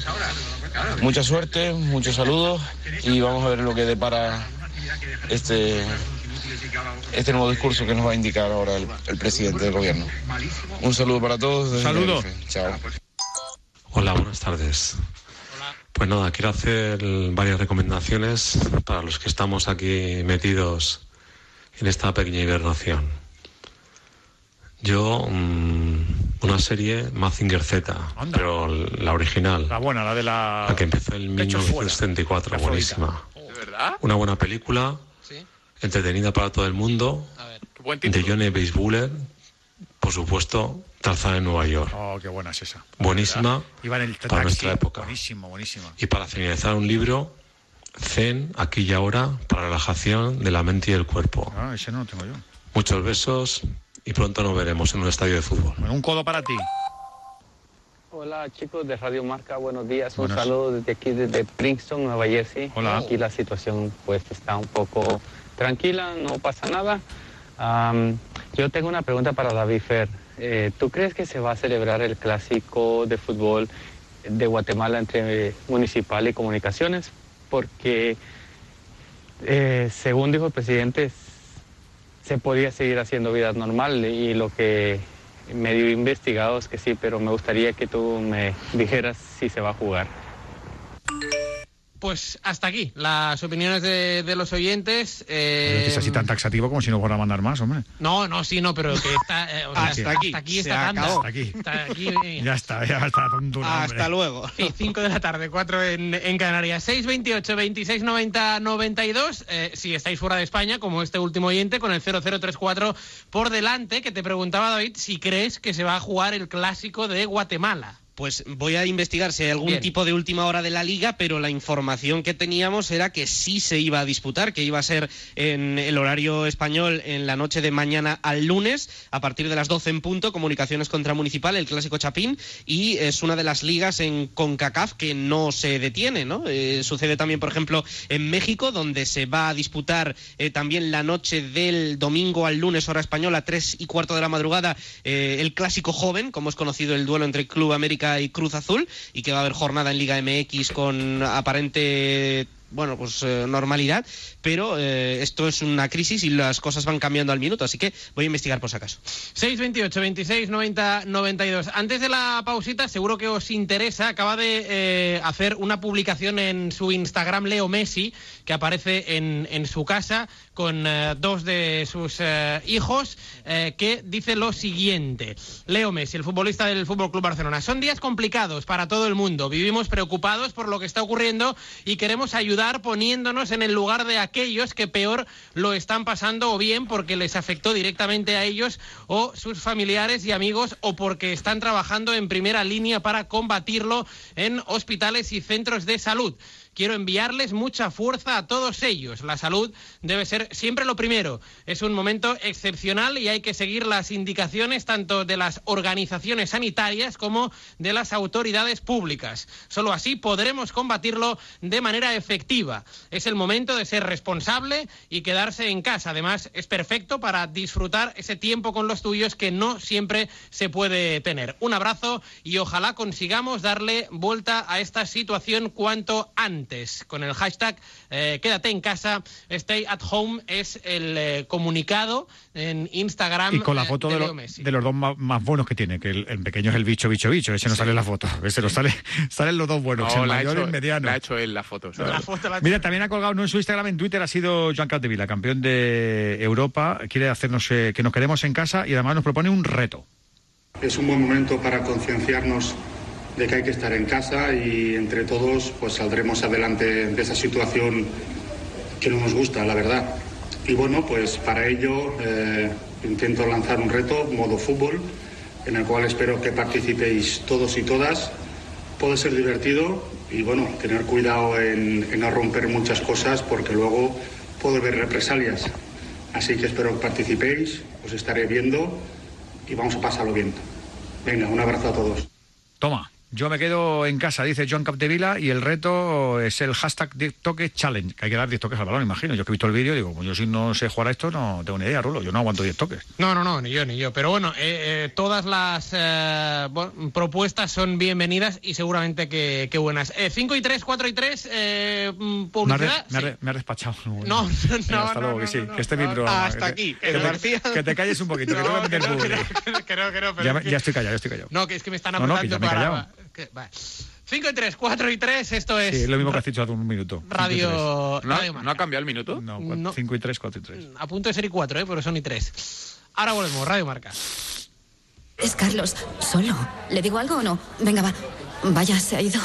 Mucha suerte, muchos saludos y vamos a ver lo que depara este, este nuevo discurso que nos va a indicar ahora el, presidente del gobierno. Un saludo para todos. Saludos. Chao. Hola, buenas tardes. Pues nada, quiero hacer varias recomendaciones para los que estamos aquí metidos en esta pequeña hibernación. Yo, mm, una serie Mazinger Z, pero la original. La buena, la de la. La que empezó en 1974, buenísima. ¿De verdad? Una buena película, entretenida para todo el mundo. de Johnny Basebuller, por supuesto, Tarzán en Nueva York. Oh, qué buena es esa. Buenísima para nuestra época. Buenísimo, buenísima. Y para finalizar un libro, Zen, aquí y ahora, para relajación de la mente y el cuerpo. Ah, ese no lo tengo yo. Muchos besos y pronto nos veremos en un estadio de fútbol. un codo para ti. Hola chicos de Radio Marca, buenos días. Un saludo desde aquí, desde Princeton, Nueva Jersey. Hola. Aquí la situación pues está un poco tranquila, no pasa nada. Yo tengo una pregunta para David Fer. Eh, ¿Tú crees que se va a celebrar el clásico de fútbol de Guatemala entre Municipal y Comunicaciones? Porque, eh, según dijo el presidente, se podía seguir haciendo vida normal y lo que medio investigado es que sí, pero me gustaría que tú me dijeras si se va a jugar. Pues hasta aquí las opiniones de, los oyentes. Eh, es así tan taxativo como si no fuera a mandar más, hombre. No, no, sí, no, pero que está. Eh, hasta, aquí, hasta aquí. está Hasta aquí. ya está, ya está. hasta luego. Sí, 5 de la tarde, 4 en, en Canarias. 628 26 90 92. si estáis fuera de España, como este último oyente, con el 0034 por delante, que te preguntaba David si crees que se va a jugar el clásico de Guatemala. Pues voy a investigar si hay algún tipo de última hora de la liga, pero la información que teníamos era que sí se iba a disputar, que iba a ser en el horario español en la noche de mañana al lunes, a partir de las 12 en punto, Comunicaciones contra Municipal, el clásico Chapín, y es una de las ligas en CONCACAF que no se detiene, ¿no? Eh, sucede también, por ejemplo, en México, donde se va a disputar eh, también la noche del domingo al lunes, hora española, tres y cuarto de la madrugada, eh, el clásico joven, como es conocido el duelo entre Club América y Cruz Azul y que va a haber jornada en Liga MX con aparente bueno, pues eh, normalidad, pero eh, esto es una crisis y las cosas van cambiando al minuto, así que voy a investigar por si acaso. 628 26 90 92. Antes de la pausita, seguro que os interesa, acaba de eh, hacer una publicación en su Instagram Leo Messi, que aparece en, en su casa con dos de sus hijos, que dice lo siguiente. Leo Messi, el futbolista del Fútbol Club Barcelona. Son días complicados para todo el mundo. Vivimos preocupados por lo que está ocurriendo y queremos ayudar poniéndonos en el lugar de aquellos que peor lo están pasando o bien porque les afectó directamente a ellos o sus familiares y amigos o porque están trabajando en primera línea para combatirlo en hospitales y centros de salud. Quiero enviarles mucha fuerza a todos ellos. La salud debe ser siempre lo primero. Es un momento excepcional y hay que seguir las indicaciones tanto de las organizaciones sanitarias como de las autoridades públicas. Solo así podremos combatirlo de manera efectiva. Es el momento de ser responsable y quedarse en casa. Además, es perfecto para disfrutar ese tiempo con los tuyos que no siempre se puede tener. Un abrazo y ojalá consigamos darle vuelta a esta situación cuanto antes con el hashtag eh, quédate en casa, stay at home es el eh, comunicado en Instagram. Y con la foto de, los dos más, buenos que tiene, que el, pequeño es el bicho, bicho, bicho, ese no sale la foto, ese no sale, *laughs* salen los dos buenos, el mayor y el mediano. La ha hecho él la foto. Mira, también ha colgado no en su Instagram, en Twitter ha sido Joan Capdevila, campeón de Europa, quiere hacernos que nos quedemos en casa y además nos propone un reto. Es un buen momento para concienciarnos de que hay que estar en casa y entre todos pues saldremos adelante de esa situación que no nos gusta, la verdad. Y bueno, pues para ello eh, intento lanzar un reto, modo fútbol, en el cual espero que participéis todos y todas. Puede ser divertido y bueno, tener cuidado en, en no romper muchas cosas porque luego puede haber represalias. Así que espero que participéis, os estaré viendo y vamos a pasarlo bien. Venga, un abrazo a todos. Toma. Yo me quedo en casa, dice John Capdevila, y el reto es el hashtag toque challenge, que hay que dar 10 toques al balón, imagino. Yo que he visto el vídeo, digo, yo si no sé jugar a esto, no tengo ni idea, Rulo, yo no aguanto 10 toques. No, no, no, ni yo, ni yo. Pero bueno, eh, eh, todas las eh, propuestas son bienvenidas y seguramente que, buenas. 5 y 3, 4 y 3, mm, publicidad. Me ha, despachado. *laughs* No, no, no. hasta luego, que sí, que este libro... Hasta aquí, que, te, *laughs* que, te, calles un poquito, que *laughs* te voy a meter creo, creo, ya, ya, estoy callado, ya estoy callado. No, que es que me están apretando para... 5 y 3, 4 y 3, esto es. Sí, lo mismo que has dicho hace un minuto. Radio. ¿No, ha cambiado el minuto? No, 5 y 3, 4 y 3. A punto de ser y 4, ¿eh? pero son y 3. Ahora volvemos, Radio Marca. Es Carlos, solo. ¿Le digo algo o no? Venga, va. Vaya, se ha ido.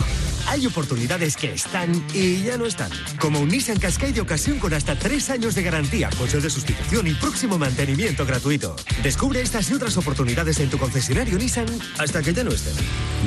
Hay oportunidades que están y ya no están. Como un Nissan Qashqai de ocasión con hasta tres años de garantía, coche de sustitución y próximo mantenimiento gratuito. Descubre estas y otras oportunidades en tu concesionario Nissan hasta que ya no estén.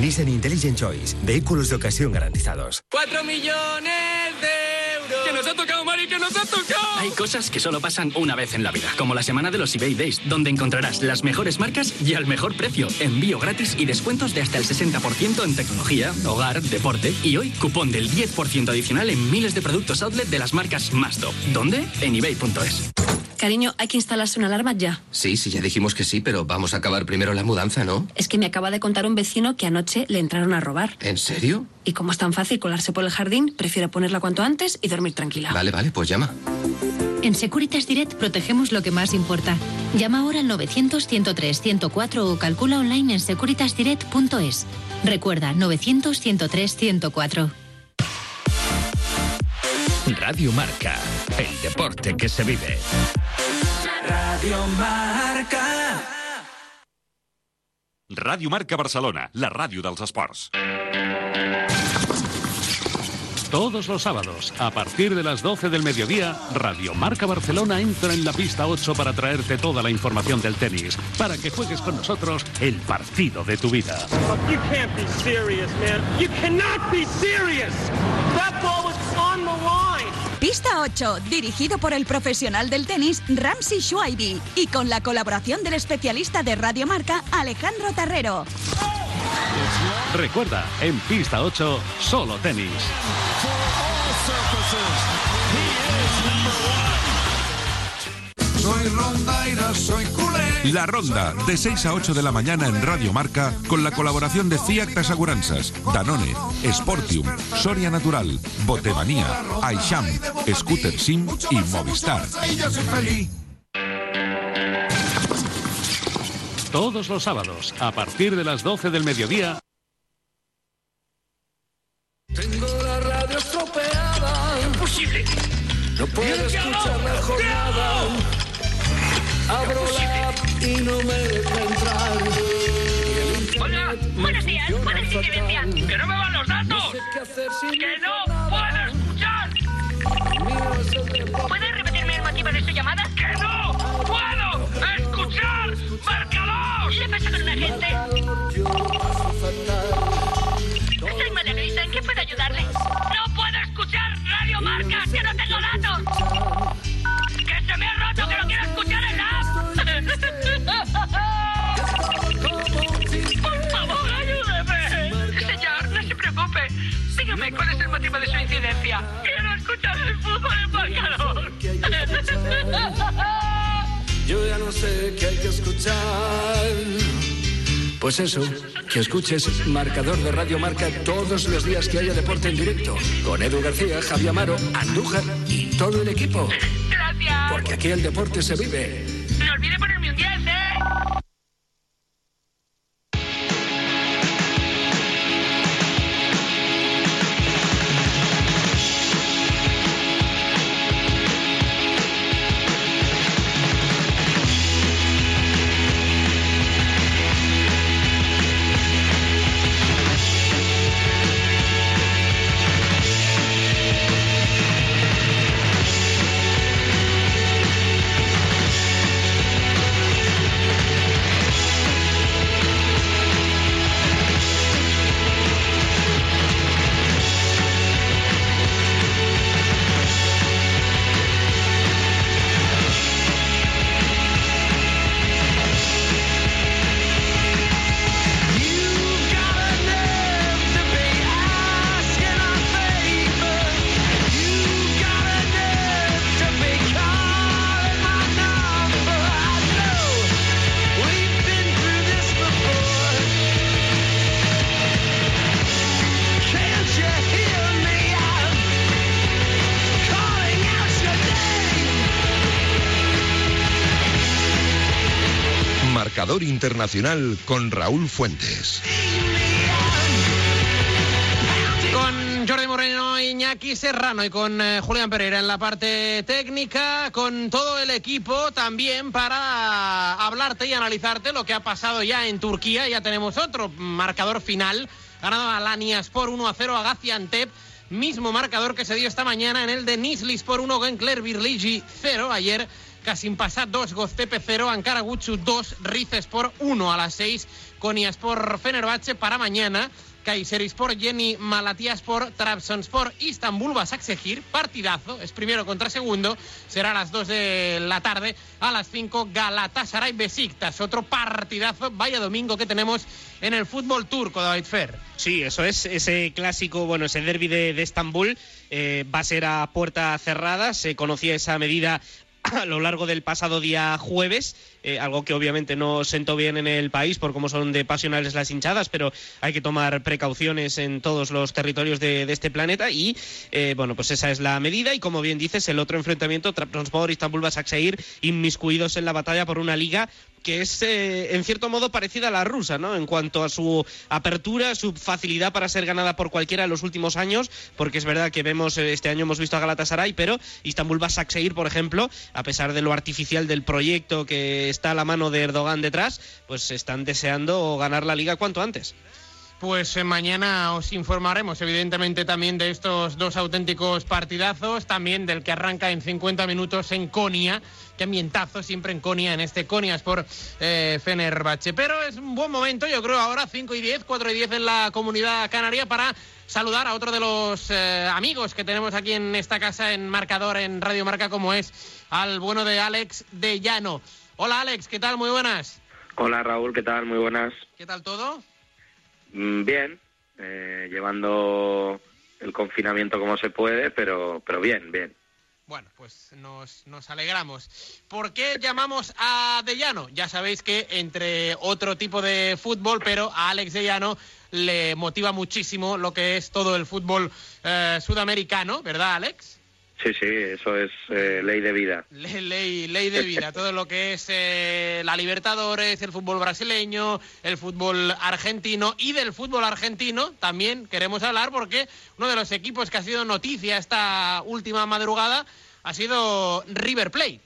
Nissan Intelligent Choice. Vehículos de ocasión garantizados. ¡Cuatro millones de euros! ¡Que nos ha tocado, ¡Que nos ha tocado! Hay cosas que solo pasan una vez en la vida. Como la semana de los eBay Days, donde encontrarás las mejores marcas y al mejor precio. Envío gratis y descuentos de hasta el 60% en tecnología, hogar, deporte y hoy cupón del 10% adicional en miles de productos outlet de las marcas más top. ¿Dónde? En ebay.es. Cariño, hay que instalarse una alarma ya. Sí, sí, ya dijimos que sí, pero vamos a acabar primero la mudanza, ¿no? Es que me acaba de contar un vecino que anoche le entraron a robar. ¿En serio? Y como es tan fácil colarse por el jardín, prefiero ponerla cuanto antes y dormir tranquila. Vale, vale, pues llama. En Securitas Direct protegemos lo que más importa. Llama ahora al 900-103-104 o calcula online en securitasdirect.es. Recuerda, 900-103-104. Radio Marca, el deporte que se vive. Radio Marca. Radio Marca Barcelona, la radio dels esports. Todos los sábados, a partir de las 12 del mediodía, Radio Marca Barcelona entra en la pista 8 para traerte toda la información del tenis, para que juegues con nosotros el partido de tu vida. You can't be serious, man. You cannot be serious. That ball was on the line. Pista 8, dirigido por el profesional del tenis Ramsey Schwaibi y con la colaboración del especialista de Radio Marca Alejandro Tarrero. Recuerda, en pista 8, solo tenis. Soy soy. La ronda, de 6 a 8 de la mañana en Radio Marca, con la colaboración de Fiat Aseguranzas, Danone, Sportium, Soria Natural, Botemanía, Aisham, Scooter Sim y Movistar. Todos los sábados, a partir de las 12 del mediodía, Tengo la radio estropeada. Imposible. No puedo escuchar la jornada. Abro la app y no me deja entrar. Hola, buenos días, ¿puedes incidencia? ¡Que no me van los datos! ¡Que no puedo escuchar! ¿Puedes repetirme el motivo de su llamada? ¡Que no ¡Márcalo! ¿Le pasa con un agente? Soy María Luisa, ¿en qué puedo ayudarle? ¡No puedo escuchar Radio Marca! ¡Que no tengo datos! ¡Que se me ha roto! ¡Que no quiero escuchar en la ¡Por favor, ayúdeme! Señor, no se preocupe. Dígame cuál es el motivo de su incidencia. Quiero escuchar el fútbol en marcador. Yo ya no sé qué hay que escuchar. Pues eso, que escuches Marcador de Radio Marca todos los días que haya deporte en directo. Con Edu García, Javier Amaro, Andújar y todo el equipo. Gracias. Porque aquí el deporte se vive. No olvide ponerme un 10, ¿eh? Internacional con Raúl Fuentes. Con Jordi Moreno, Iñaki Serrano y con eh, Julián Pereira en la parte técnica, con todo el equipo también para hablarte y analizarte lo que ha pasado ya en Turquía. Ya tenemos otro marcador final. Ganado a Lanias por 1 a 0 a Gaziantep. Mismo marcador que se dio esta mañana en el de Nislis por 1, Gencler Birligi 0. Ayer Kasimpasa 2, Goztepe 0, Ankara Gucci 2, Rices por 1 a las 6, Koniaspor Fenerbahce para mañana. Kayserispor, Jenny Malatyaspor, Trabzonspor, Istanbul, Basaksehir, partidazo, es primero contra segundo, será a las 2 de la tarde, a las 5 Galatasaray Besiktas, otro partidazo, vaya domingo que tenemos en el fútbol turco, David Fer. Sí, eso es, ese clásico, bueno, ese derby de, de Estambul eh, va a ser a puerta cerrada, se conocía esa medida *laughs* a lo largo del pasado día jueves, eh, algo que obviamente no sentó bien en el país por cómo son de pasionales las hinchadas, pero hay que tomar precauciones en todos los territorios de, este planeta y eh, bueno, pues esa es la medida y como bien dices, el otro enfrentamiento, Trabzonspor, Istanbul, Basaksehir, inmiscuidos en la batalla por una liga que es eh, en cierto modo parecida a la rusa, ¿no? En cuanto a su apertura, su facilidad para ser ganada por cualquiera en los últimos años, porque es verdad que vemos este año hemos visto a Galatasaray, pero Istanbul Basaksehir, por ejemplo, a pesar de lo artificial del proyecto que está la mano de Erdogan detrás, pues están deseando ganar la liga cuanto antes. Pues eh, mañana os informaremos, evidentemente, también de estos dos auténticos partidazos, también del que arranca en 50 minutos en Conia. Qué ambientazo siempre en Conia, en este Conias por eh, Fenerbahce. Pero es un buen momento, yo creo, ahora 5 y 10, 4 y 10 en la comunidad canaria para saludar a otro de los eh, amigos que tenemos aquí en esta casa, en Marcador, en Radio Marca, como es al bueno de Alex de Llano. Hola Alex, ¿qué tal? Muy buenas. Hola Raúl, ¿qué tal? Muy buenas. ¿Qué tal todo? Mm, Bien, eh, llevando el confinamiento como se puede, pero, pero bien, bien. Bueno, pues nos, nos alegramos. ¿Por qué llamamos a De Llano? Ya sabéis que entre otro tipo de fútbol, pero a Alex De Llano le motiva muchísimo lo que es todo el fútbol eh, sudamericano, ¿verdad, Alex? Sí, sí, eso es eh, ley de vida. *laughs* Le- Ley, ley de vida, todo lo que es eh, la Libertadores, el fútbol brasileño, el fútbol argentino y del fútbol argentino también queremos hablar porque uno de los equipos que ha sido noticia esta última madrugada ha sido River Plate.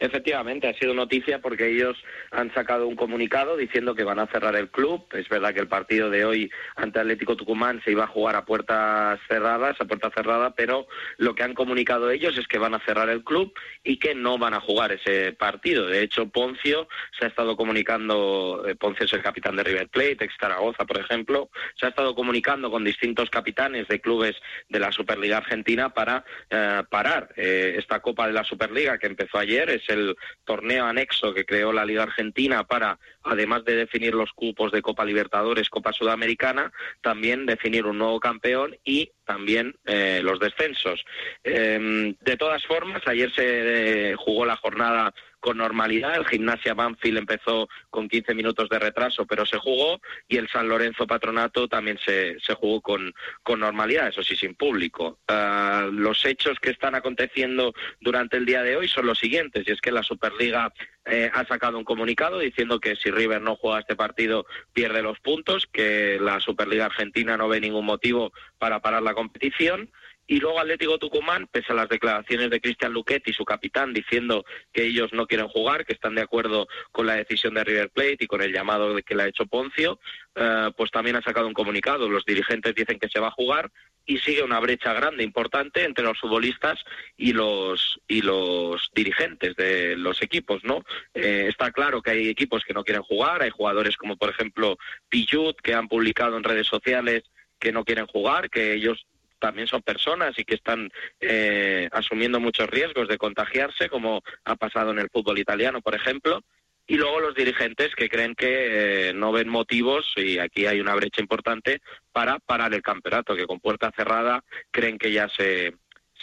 Efectivamente, ha sido noticia porque ellos han sacado un comunicado diciendo que van a cerrar el club. Es verdad que el partido de hoy ante Atlético Tucumán se iba a jugar a puertas cerradas, a puerta cerrada, pero lo que han comunicado ellos es que van a cerrar el club y que no van a jugar ese partido. De hecho, Poncio se ha estado comunicando, eh, Poncio es el capitán de River Plate, ex Zaragoza, por ejemplo, se ha estado comunicando con distintos capitanes de clubes de la Superliga Argentina para eh, parar eh, esta Copa de la Superliga que empezó ayer. Es el torneo anexo que creó la Liga Argentina para, además de definir los cupos de Copa Libertadores, Copa Sudamericana, también definir un nuevo campeón y también eh, los descensos. Eh, de todas formas, ayer se eh, jugó la jornada con normalidad. El Gimnasia Banfield empezó con 15 minutos de retraso, pero se jugó y el San Lorenzo Patronato también se, se jugó con, con normalidad, eso sí, sin público. Ah, los hechos que están aconteciendo durante el día de hoy son los siguientes, y es que la Superliga eh, ha sacado un comunicado diciendo que si River no juega este partido pierde los puntos, que la Superliga Argentina no ve ningún motivo para parar la competición. Y luego Atlético Tucumán, pese a las declaraciones de Cristian Luquetti, su capitán, diciendo que ellos no quieren jugar, que están de acuerdo con la decisión de River Plate y con el llamado que le ha hecho Poncio, eh, pues también ha sacado un comunicado. Los dirigentes dicen que se va a jugar y sigue una brecha grande, importante, entre los futbolistas y los y los dirigentes de los equipos, ¿no? Eh, está claro que hay equipos que no quieren jugar, hay jugadores como por ejemplo Pijut que han publicado en redes sociales que no quieren jugar, que ellos también son personas y que están eh, asumiendo muchos riesgos de contagiarse, como ha pasado en el fútbol italiano, por ejemplo. Y luego los dirigentes que creen que eh, no ven motivos, y aquí hay una brecha importante, para parar el campeonato, que con puerta cerrada creen que ya se,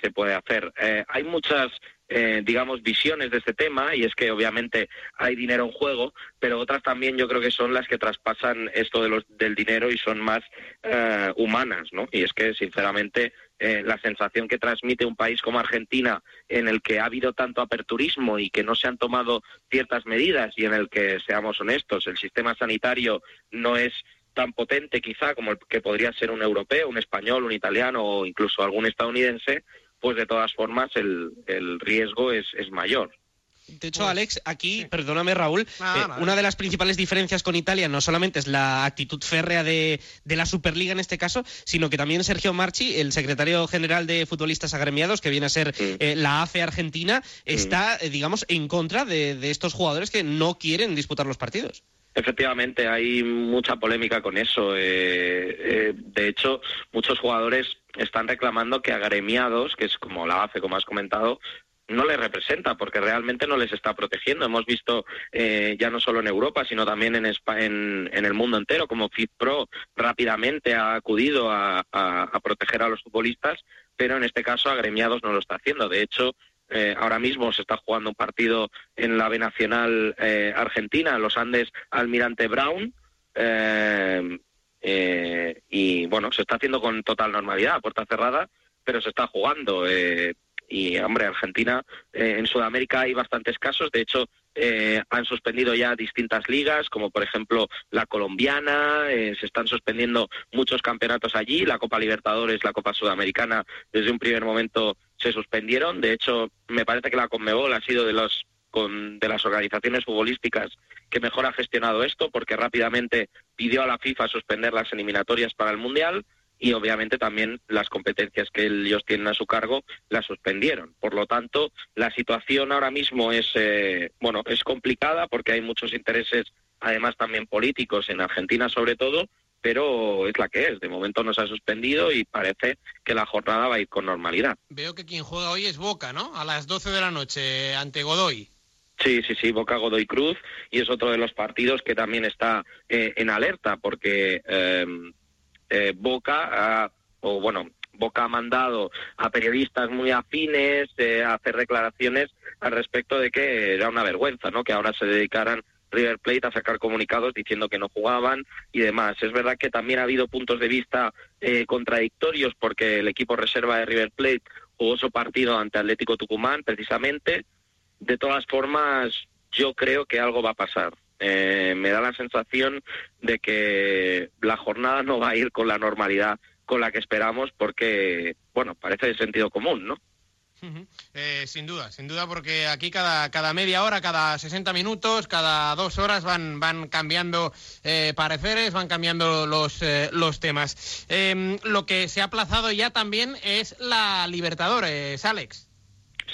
se puede hacer. Eh, hay muchas, eh, digamos, visiones de este tema y es que obviamente hay dinero en juego, pero otras también yo creo que son las que traspasan esto de los, del dinero y son más eh, humanas, ¿no? Y es que, sinceramente, eh, la sensación que transmite un país como Argentina, en el que ha habido tanto aperturismo y que no se han tomado ciertas medidas y en el que, seamos honestos, el sistema sanitario no es tan potente quizá como el que podría ser un europeo, un español, un italiano o incluso algún estadounidense, pues de todas formas el, el riesgo es, es mayor. De hecho, Alex, aquí, perdóname Raúl, Ah, eh, vale. una de las principales diferencias con Italia no solamente es la actitud férrea de, de la Superliga en este caso, sino que también Sergio Marchi, el secretario general de futbolistas agremiados, que viene a ser eh, la AFE Argentina, está, eh, digamos, en contra de, de estos jugadores que no quieren disputar los partidos. Efectivamente, hay mucha polémica con eso. Eh, eh, de hecho, muchos jugadores están reclamando que agremiados, que es como la AFE, como has comentado, no les representa porque realmente no les está protegiendo. Hemos visto eh, ya no solo en Europa, sino también en, Espa- en, en el mundo entero, como FitPro rápidamente ha acudido a, a- proteger a los futbolistas, pero en este caso agremiados no lo está haciendo. De hecho, Eh, ahora mismo se está jugando un partido en la B Nacional eh, Argentina, los Andes Almirante Brown. Eh, y bueno, se está haciendo con total normalidad, puerta cerrada, pero se está jugando. y hombre, Argentina, en Sudamérica hay bastantes casos. De hecho, eh, han suspendido ya distintas ligas, como por ejemplo la colombiana, eh, se están suspendiendo muchos campeonatos allí, la Copa Libertadores, la Copa Sudamericana, desde un primer momento se suspendieron. De hecho, me parece que la Conmebol ha sido de los de las organizaciones futbolísticas que mejor ha gestionado esto, porque rápidamente pidió a la FIFA suspender las eliminatorias para el Mundial y obviamente también las competencias que ellos tienen a su cargo las suspendieron. Por lo tanto, la situación ahora mismo es eh, bueno es complicada porque hay muchos intereses, además también políticos en Argentina sobre todo, pero es la que es. De momento no se ha suspendido y parece que la jornada va a ir con normalidad. Veo que quien juega hoy es Boca, ¿no? A las 12 de la noche ante Godoy. Sí, sí, sí, Boca Godoy Cruz y es otro de los partidos que también está eh, en alerta porque eh, eh, Boca, o bueno, Boca ha mandado a periodistas muy afines eh, a hacer declaraciones al respecto de que era una vergüenza, ¿no? Que ahora se dedicaran River Plate a sacar comunicados diciendo que no jugaban y demás. Es verdad que también ha habido puntos de vista eh, contradictorios porque el equipo reserva de River Plate jugó su partido ante Atlético Tucumán, precisamente. De todas formas, yo creo que algo va a pasar. Eh, me da la sensación de que la jornada no va a ir con la normalidad con la que esperamos porque, bueno, parece de sentido común, ¿no? Eh, sin duda, sin duda, porque aquí cada, cada media hora, cada 60 minutos, cada dos horas van, van cambiando eh, pareceres, van cambiando los, los temas. Em, lo que se ha aplazado ya también es la Libertadores, Alex.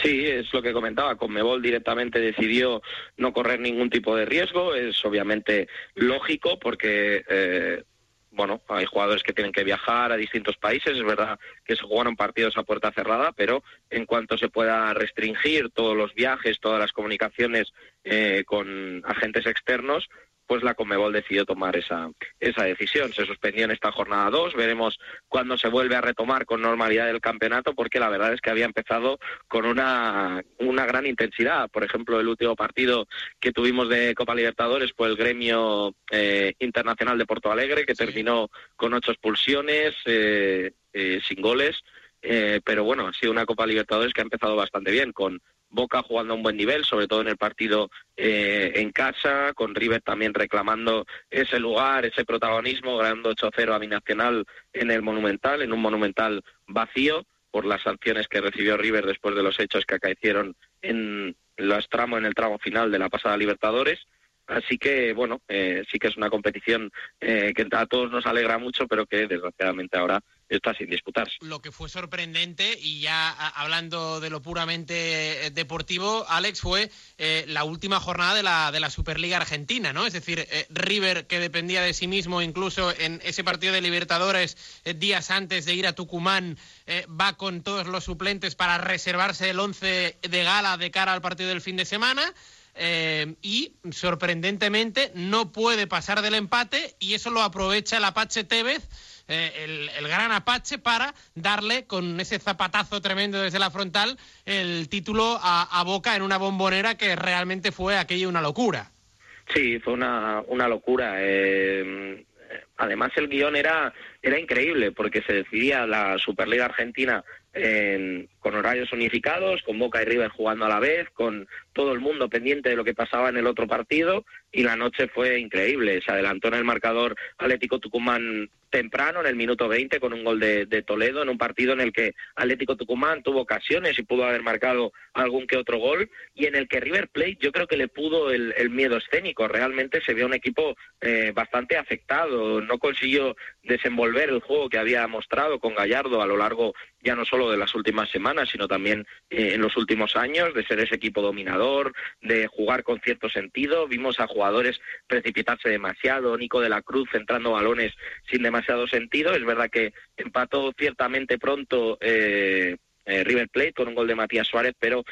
Sí, es lo que comentaba. Conmebol directamente decidió no correr ningún tipo de riesgo. Es obviamente lógico porque, eh, bueno, hay jugadores que tienen que viajar a distintos países. Es verdad que se jugaron partidos a puerta cerrada, pero en cuanto se pueda restringir todos los viajes, todas las comunicaciones eh, con agentes externos, pues la Conmebol decidió tomar esa, esa decisión. Se suspendió en esta jornada 2, veremos cuándo se vuelve a retomar con normalidad el campeonato, porque la verdad es que había empezado con una, una gran intensidad. Por ejemplo, el último partido que tuvimos de Copa Libertadores fue el gremio eh, internacional de Porto Alegre, que terminó con ocho expulsiones, eh, eh, sin goles. pero bueno, ha sido una Copa Libertadores que ha empezado bastante bien, con Boca jugando a un buen nivel, sobre todo en el partido eh, en casa, con River también reclamando ese lugar, ese protagonismo, ganando 8-0 a Binacional en el Monumental, en un Monumental vacío por las sanciones que recibió River después de los hechos que acaecieron en los tramos, en el tramo final de la pasada Libertadores. Así que, bueno, eh, sí que es una competición eh, que a todos nos alegra mucho, pero que desgraciadamente ahora está sin disputarse. Lo que fue sorprendente, y ya hablando de lo puramente eh, deportivo, Alex, fue la última jornada de la, de la Superliga Argentina, ¿no? Es decir, River, que dependía de sí mismo, incluso en ese partido de Libertadores, días antes de ir a Tucumán, va con todos los suplentes para reservarse el once de gala de cara al partido del fin de semana. Eh, y sorprendentemente no puede pasar del empate y eso lo aprovecha el Apache Tevez. Eh, el, gran Apache para darle con ese zapatazo tremendo desde la frontal el título a, Boca en una bombonera que realmente fue aquello una locura. Sí, fue una, una locura. Eh, además el guion era, era increíble porque se decidía la Superliga Argentina con horarios unificados, con Boca y River jugando a la vez, con todo el mundo pendiente de lo que pasaba en el otro partido y la noche fue increíble. Se adelantó en el marcador Atlético Tucumán temprano, en el minuto 20, con un gol de, Toledo, en un partido en el que Atlético Tucumán tuvo ocasiones y pudo haber marcado algún que otro gol, y en el que River Plate yo creo que le pudo el, miedo escénico. Realmente se vio un equipo eh, bastante afectado, no consiguió desenvolver el juego que había mostrado con Gallardo a lo largo ya no solo de las últimas semanas, sino también eh, en los últimos años, de ser ese equipo dominador, de jugar con cierto sentido. Vimos a jugadores precipitarse demasiado, Nico de la Cruz entrando balones sin demasiado sentido. Es verdad que empató ciertamente pronto eh, eh, River Plate con un gol de Matías Suárez, pero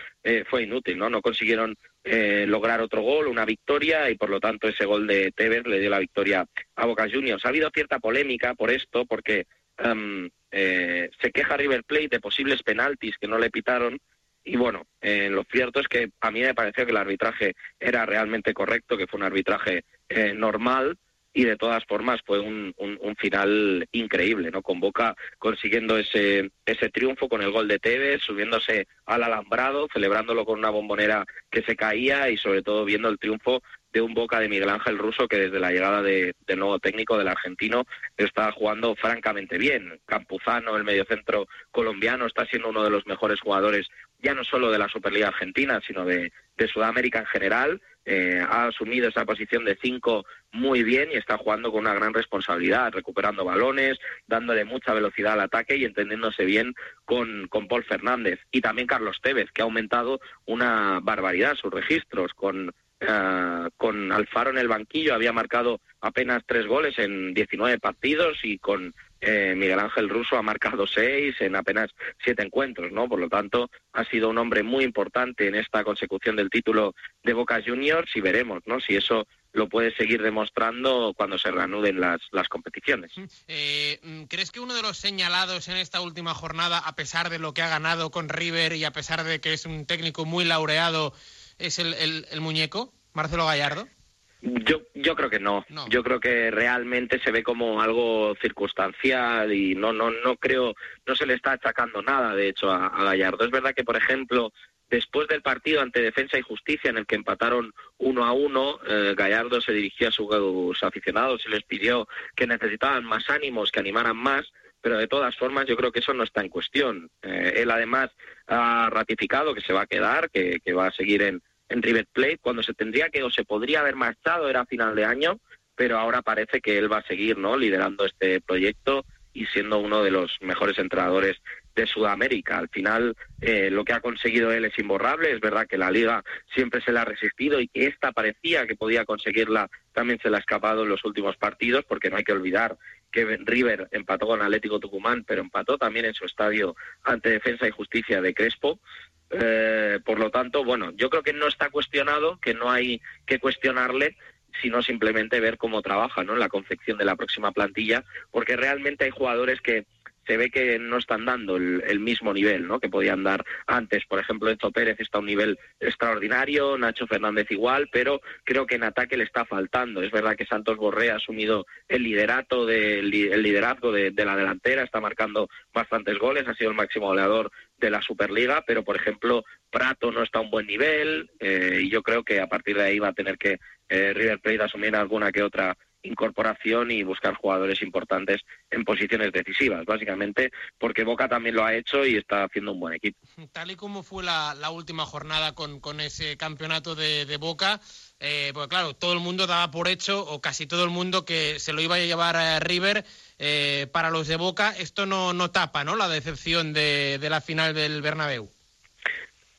fue inútil, ¿no? No consiguieron lograr otro gol, una victoria, y por lo tanto ese gol de Tevez le dio la victoria a Boca Juniors. Ha habido cierta polémica por esto, porque em, eh, se queja River Plate de posibles penaltis que no le pitaron Y bueno, eh, lo cierto es que a mí me pareció que el arbitraje era realmente correcto, que fue un arbitraje eh, normal y de todas formas fue un, un, final increíble, ¿no? Con Boca consiguiendo ese, ese triunfo con el gol de Tevez, subiéndose al alambrado, celebrándolo con una bombonera que se caía y sobre todo viendo el triunfo de un Boca de Miguel Ángel Russo que desde la llegada de, del nuevo técnico del argentino está jugando francamente bien. Campuzano, el mediocentro colombiano, está siendo uno de los mejores jugadores ya no solo de la Superliga Argentina, sino de, de Sudamérica en general. Eh, ha asumido esa posición de cinco muy bien y está jugando con una gran responsabilidad, recuperando balones, dándole mucha velocidad al ataque y entendiéndose bien con, con Paul Fernández. Y también Carlos Tevez, que ha aumentado una barbaridad sus registros con eh, con Alfaro en el banquillo, había marcado apenas tres goles en 19 partidos y con eh, Miguel Ángel Russo ha marcado seis en apenas siete encuentros, ¿no? Por lo tanto, ha sido un hombre muy importante en esta consecución del título de Boca Juniors y veremos, ¿no? Si eso lo puede seguir demostrando cuando se reanuden las, las competiciones. Eh, ¿Crees que uno de los señalados en esta última jornada, a pesar de lo que ha ganado con River y a pesar de que es un técnico muy laureado, es el, el, muñeco, Marcelo Gallardo? Yo, yo creo que no. Yo creo que realmente se ve como algo circunstancial y no, no, no creo, no se le está achacando nada, de hecho, a, Gallardo. Es verdad que, por ejemplo, después del partido ante Defensa y Justicia, en el que empataron uno a uno, eh, Gallardo se dirigió a sus aficionados y les pidió que necesitaban más ánimos, que animaran más pero de todas formas yo creo que eso no está en cuestión. Eh, él además ha ratificado que se va a quedar, que, que va a seguir en, en River Plate, cuando se tendría que o se podría haber marchado era final de año, pero ahora parece que él va a seguir ¿no? liderando este proyecto y siendo uno de los mejores entrenadores de Sudamérica. Al final, eh, lo que ha conseguido él es imborrable. Es verdad que la liga siempre se la ha resistido y que esta parecía que podía conseguirla, también se la ha escapado en los últimos partidos, porque no hay que olvidar que River empató con Atlético Tucumán, pero empató también en su estadio ante Defensa y Justicia de Crespo. Eh, por lo tanto, bueno, yo creo que no está cuestionado, que no hay que cuestionarle, sino simplemente ver cómo trabaja ¿no? en la confección de la próxima plantilla, porque realmente hay jugadores que se ve que no están dando el, mismo nivel ¿no? que podían dar antes. Por ejemplo, Enzo Pérez está a un nivel extraordinario, Nacho Fernández igual, pero creo que en ataque le está faltando. Es verdad que Santos Borré ha asumido el liderato el liderazgo de, la delantera, está marcando bastantes goles, ha sido el máximo goleador de la Superliga, pero por ejemplo Prato no está a un buen nivel eh, y yo creo que a partir de ahí va a tener que eh, River Plate asumir alguna que otra incorporación y buscar jugadores importantes en posiciones decisivas, básicamente porque Boca también lo ha hecho y está haciendo un buen equipo. Tal y como fue la, última jornada con, ese campeonato de, Boca, eh, pues claro, todo el mundo daba por hecho, o casi todo el mundo, que se lo iba a llevar a River. Eh, para los de Boca, esto no, no tapa ¿no? la decepción de, de la final del Bernabéu.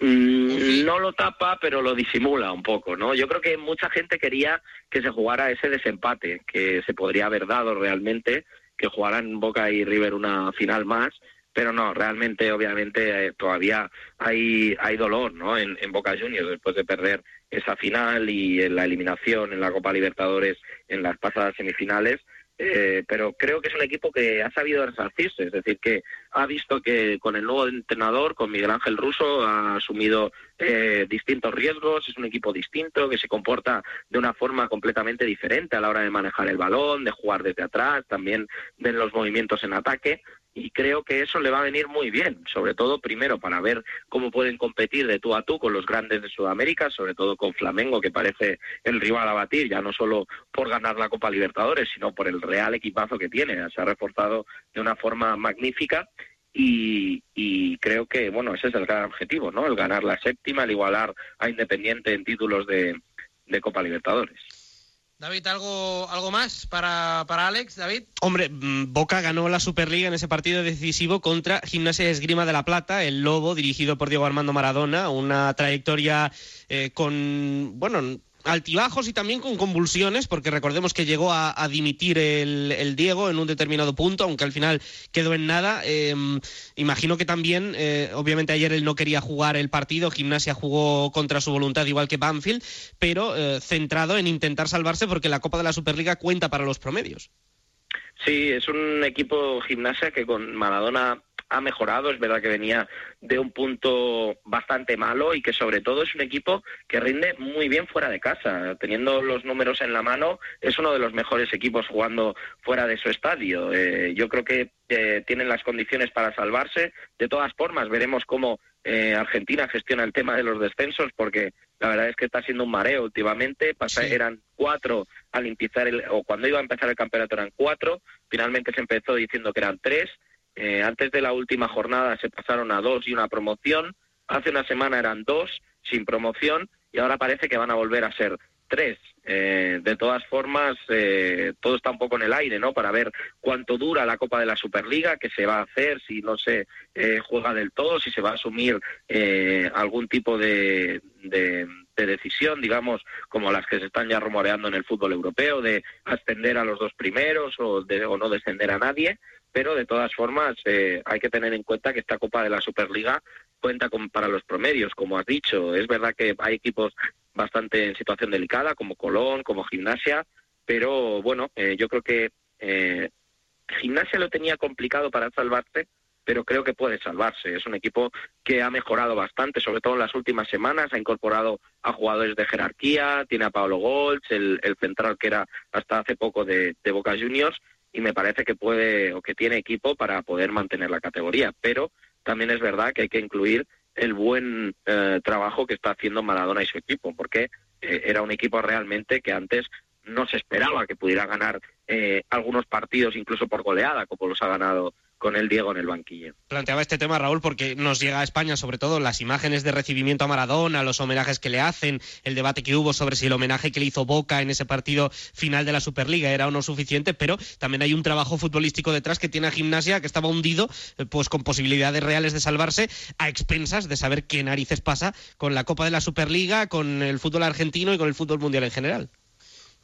Mm, no lo tapa, pero lo disimula un poco, ¿no? Yo creo que mucha gente quería que se jugara ese desempate, que se podría haber dado realmente, que jugaran Boca y River una final más, pero no, realmente, obviamente, eh, todavía hay, hay dolor, ¿no? En, en Boca Juniors, después de perder esa final y en la eliminación en la Copa Libertadores en las pasadas semifinales, eh, pero creo que es un equipo que ha sabido resarcirse, es decir, que ha visto que con el nuevo entrenador, con Miguel Ángel Russo, ha asumido eh, distintos riesgos, es un equipo distinto, que se comporta de una forma completamente diferente a la hora de manejar el balón, de jugar desde atrás, también de los movimientos en ataque, y creo que eso le va a venir muy bien, sobre todo primero para ver cómo pueden competir de tú a tú con los grandes de Sudamérica, sobre todo con Flamengo, que parece el rival a batir, ya no solo por ganar la Copa Libertadores, sino por el real equipazo que tiene. Se ha reforzado de una forma magnífica y, creo que, bueno, ese es el gran objetivo, ¿no? El ganar la séptima, el igualar a Independiente en títulos de Copa Libertadores. David, ¿algo, algo más para, para Alex, David? Hombre, mm, Boca ganó la Superliga en ese partido decisivo contra Gimnasia Esgrima de la Plata, el Lobo, dirigido por Diego Armando Maradona, una trayectoria eh, con, bueno, altibajos y también con convulsiones, porque recordemos que llegó a, dimitir el, Diego en un determinado punto, aunque al final quedó en nada. Em, imagino que también, eh, obviamente ayer él no quería jugar el partido, Gimnasia jugó contra su voluntad igual que Banfield, pero eh, centrado en intentar salvarse porque la Copa de la Superliga cuenta para los promedios. Sí, es un equipo Gimnasia que con Maradona ha mejorado, es verdad que venía de un punto bastante malo y que sobre todo es un equipo que rinde muy bien fuera de casa. Teniendo los números en la mano, es uno de los mejores equipos jugando fuera de su estadio. Eh, yo creo que eh, tienen las condiciones para salvarse. De todas formas, veremos cómo eh, Argentina gestiona el tema de los descensos, porque la verdad es que está siendo un mareo últimamente. Eran cuatro al empezar el, o cuando iba a empezar el campeonato eran cuatro. Finalmente se empezó diciendo que eran tres eh, antes de la última jornada se pasaron a dos y una promoción. Hace una semana eran dos sin promoción y ahora parece que van a volver a ser tres. Eh, de todas formas, eh, todo está un poco en el aire, ¿no? Para ver cuánto dura la Copa de la Superliga, qué se va a hacer, si no se juega del todo, si se va a asumir algún tipo de, de, decisión, digamos, como las que se están ya rumoreando en el fútbol europeo, de ascender a los dos primeros o, de, o no descender a nadie pero de todas formas eh, hay que tener en cuenta que esta Copa de la Superliga cuenta con, para los promedios, como has dicho. Es verdad que hay equipos bastante en situación delicada, como Colón, como Gimnasia, pero bueno, eh, yo creo que eh, Gimnasia lo tenía complicado para salvarse, pero creo que puede salvarse. Es un equipo que ha mejorado bastante, sobre todo en las últimas semanas, ha incorporado a jugadores de jerarquía, tiene a Pablo Golds, el, central que era hasta hace poco de Boca Juniors, y me parece que puede o que tiene equipo para poder mantener la categoría. Pero también es verdad que hay que incluir el buen eh, trabajo que está haciendo Maradona y su equipo, porque eh, era un equipo realmente que antes no se esperaba que pudiera ganar eh, algunos partidos incluso por goleada, como los ha ganado con el Diego en el banquillo. Planteaba este tema, Raúl, porque nos llega a España sobre todo las imágenes de recibimiento a Maradona, los homenajes que le hacen, el debate que hubo sobre si el homenaje que le hizo Boca en ese partido final de la Superliga era o no suficiente, pero también hay un trabajo futbolístico detrás que tiene a Gimnasia que estaba hundido, eh, pues con posibilidades reales de salvarse, a expensas de saber qué narices pasa con la Copa de la Superliga, con el fútbol argentino y con el fútbol mundial en general.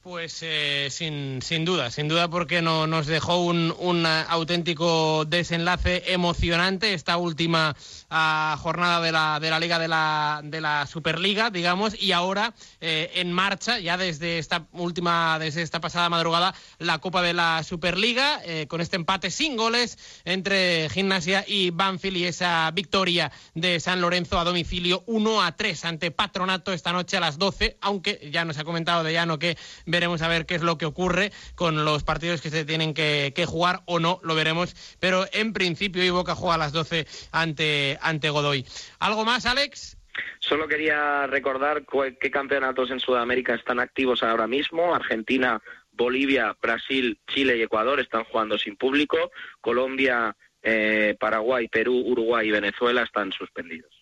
Pues eh, sin, sin, duda, sin duda porque no, nos dejó un, un auténtico desenlace emocionante esta última uh, jornada de la, de la Liga de la, de la Superliga, digamos, y ahora eh, en marcha, ya desde esta última, desde esta pasada madrugada, la Copa de la Superliga, eh, con este empate sin goles entre Gimnasia y Banfield y esa victoria de San Lorenzo a domicilio 1 a 3 ante Patronato esta noche a las 12, aunque ya nos ha comentado de Llano que veremos a ver qué es lo que ocurre con los partidos que se tienen que, jugar o no, lo veremos. Pero en principio, y juega a las 12 ante, ante Godoy. ¿Algo más, Alex? Solo quería recordar qué campeonatos en Sudamérica están activos ahora mismo. Argentina, Bolivia, Brasil, Chile y Ecuador están jugando sin público. Colombia, eh, Paraguay, Perú, Uruguay y Venezuela están suspendidos.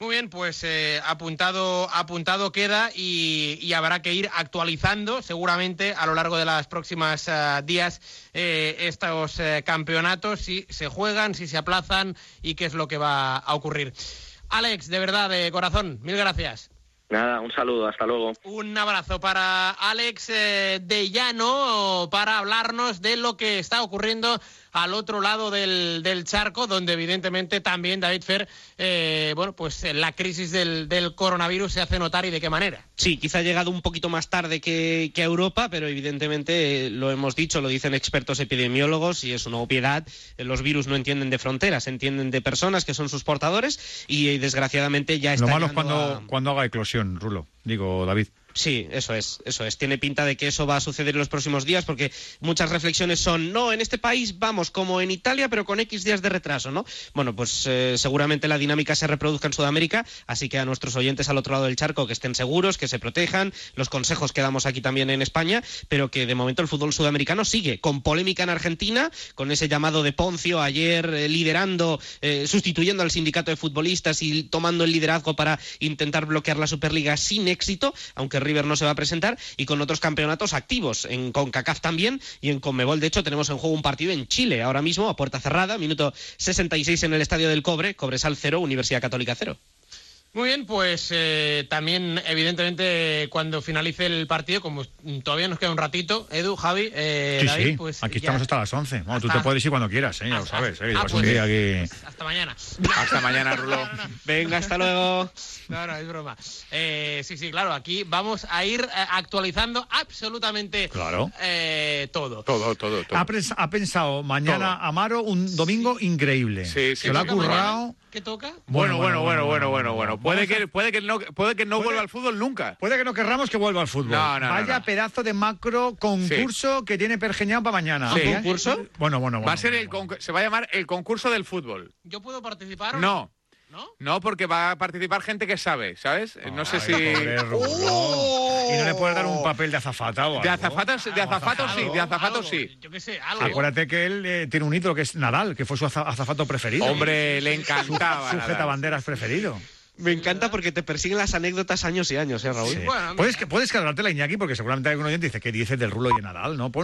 Muy bien, pues eh, apuntado, apuntado queda y, habrá que ir actualizando seguramente a lo largo de las próximas eh, días eh, estos campeonatos, si se juegan, si se aplazan y qué es lo que va a ocurrir. Alex, de verdad, de corazón, mil gracias. Nada, un saludo, hasta luego. Un abrazo para Alex de Llano para hablarnos de lo que está ocurriendo al otro lado del, del charco, donde evidentemente también David Fer, eh, bueno, pues eh, la crisis del, del, coronavirus se hace notar y de qué manera. Sí, quizá ha llegado un poquito más tarde que, que a Europa, pero evidentemente eh, lo hemos dicho, lo dicen expertos epidemiólogos y es una obviedad. Los virus no entienden de fronteras, entienden de personas que son sus portadores y desgraciadamente ya está. Lo malo es cuando, cuando haga eclosión, Rulo, digo David. Sí, eso es, eso es. Tiene pinta de que eso va a suceder en los próximos días porque muchas reflexiones son, no, en este país vamos como en Italia, pero con X días de retraso, ¿no? Bueno, pues eh, seguramente la dinámica se reproduzca en Sudamérica, así que a nuestros oyentes al otro lado del charco que estén seguros, que se protejan, los consejos que damos aquí también en España, pero que de momento el fútbol sudamericano sigue con polémica en Argentina, con ese llamado de Poncio ayer eh, liderando, eh, sustituyendo al sindicato de futbolistas y tomando el liderazgo para intentar bloquear la Superliga sin éxito, aunque River no se va a presentar y con otros campeonatos activos, en CONCACAF también y en CONMEBOL. De hecho, tenemos en juego un partido en Chile ahora mismo a puerta cerrada, minuto 66 en el Estadio del Cobre, Cobresal 0, Universidad Católica 0. Muy bien, pues eh, también, evidentemente, cuando finalice el partido, como todavía nos queda un ratito, Edu, Javi, eh, Sí, David, sí, pues aquí ya- estamos hasta las 11. Bueno, tú Hasta- te puedes ir cuando quieras, ¿eh? ya lo sabes. ¿eh? ah, pues- un día aquí... Hasta mañana. Hasta mañana, Rulo. *laughs* Venga, hasta luego. No, no, es broma. Eh, sí, sí, claro, aquí vamos a ir eh, actualizando absolutamente Claro. eh, todo. Todo, todo, todo. Ha, pensado mañana Amaro un domingo increíble. Sí, sí, Se lo ha currado. ¿Qué toca? Bueno, bueno, bueno, bueno, bueno, bueno. Puede que, puede que no, puede que no vuelva al fútbol nunca. Puede que no querramos que vuelva al fútbol. No, no, no, Vaya no. pedazo de macro concurso que tiene pergeñado para mañana. Sí. ¿Eh? ¿Concurso? Bueno, bueno, bueno. Va a ser el concu- se va a llamar el concurso del fútbol. ¿Yo puedo participar? o No. ¿No? porque va a participar gente que sabe, ¿sabes? no sé si. ¡Oh! Y no le puedes dar un papel de azafata o De azafatas, de azafatos sí, de azafatos sí. Yo qué sé, algo. Acuérdate que él eh, tiene un ídolo que es Nadal, que fue su aza- azafato preferido. Hombre, le encantaba. Sujeta Nadal. banderas preferido. Me encanta porque te persiguen las anécdotas años y años, ¿eh, Raúl? Sí. puedes, que- puedes cargarte la Iñaki porque seguramente hay algún oyente que dice que dices del Rulo y de Nadal, ¿no? Pon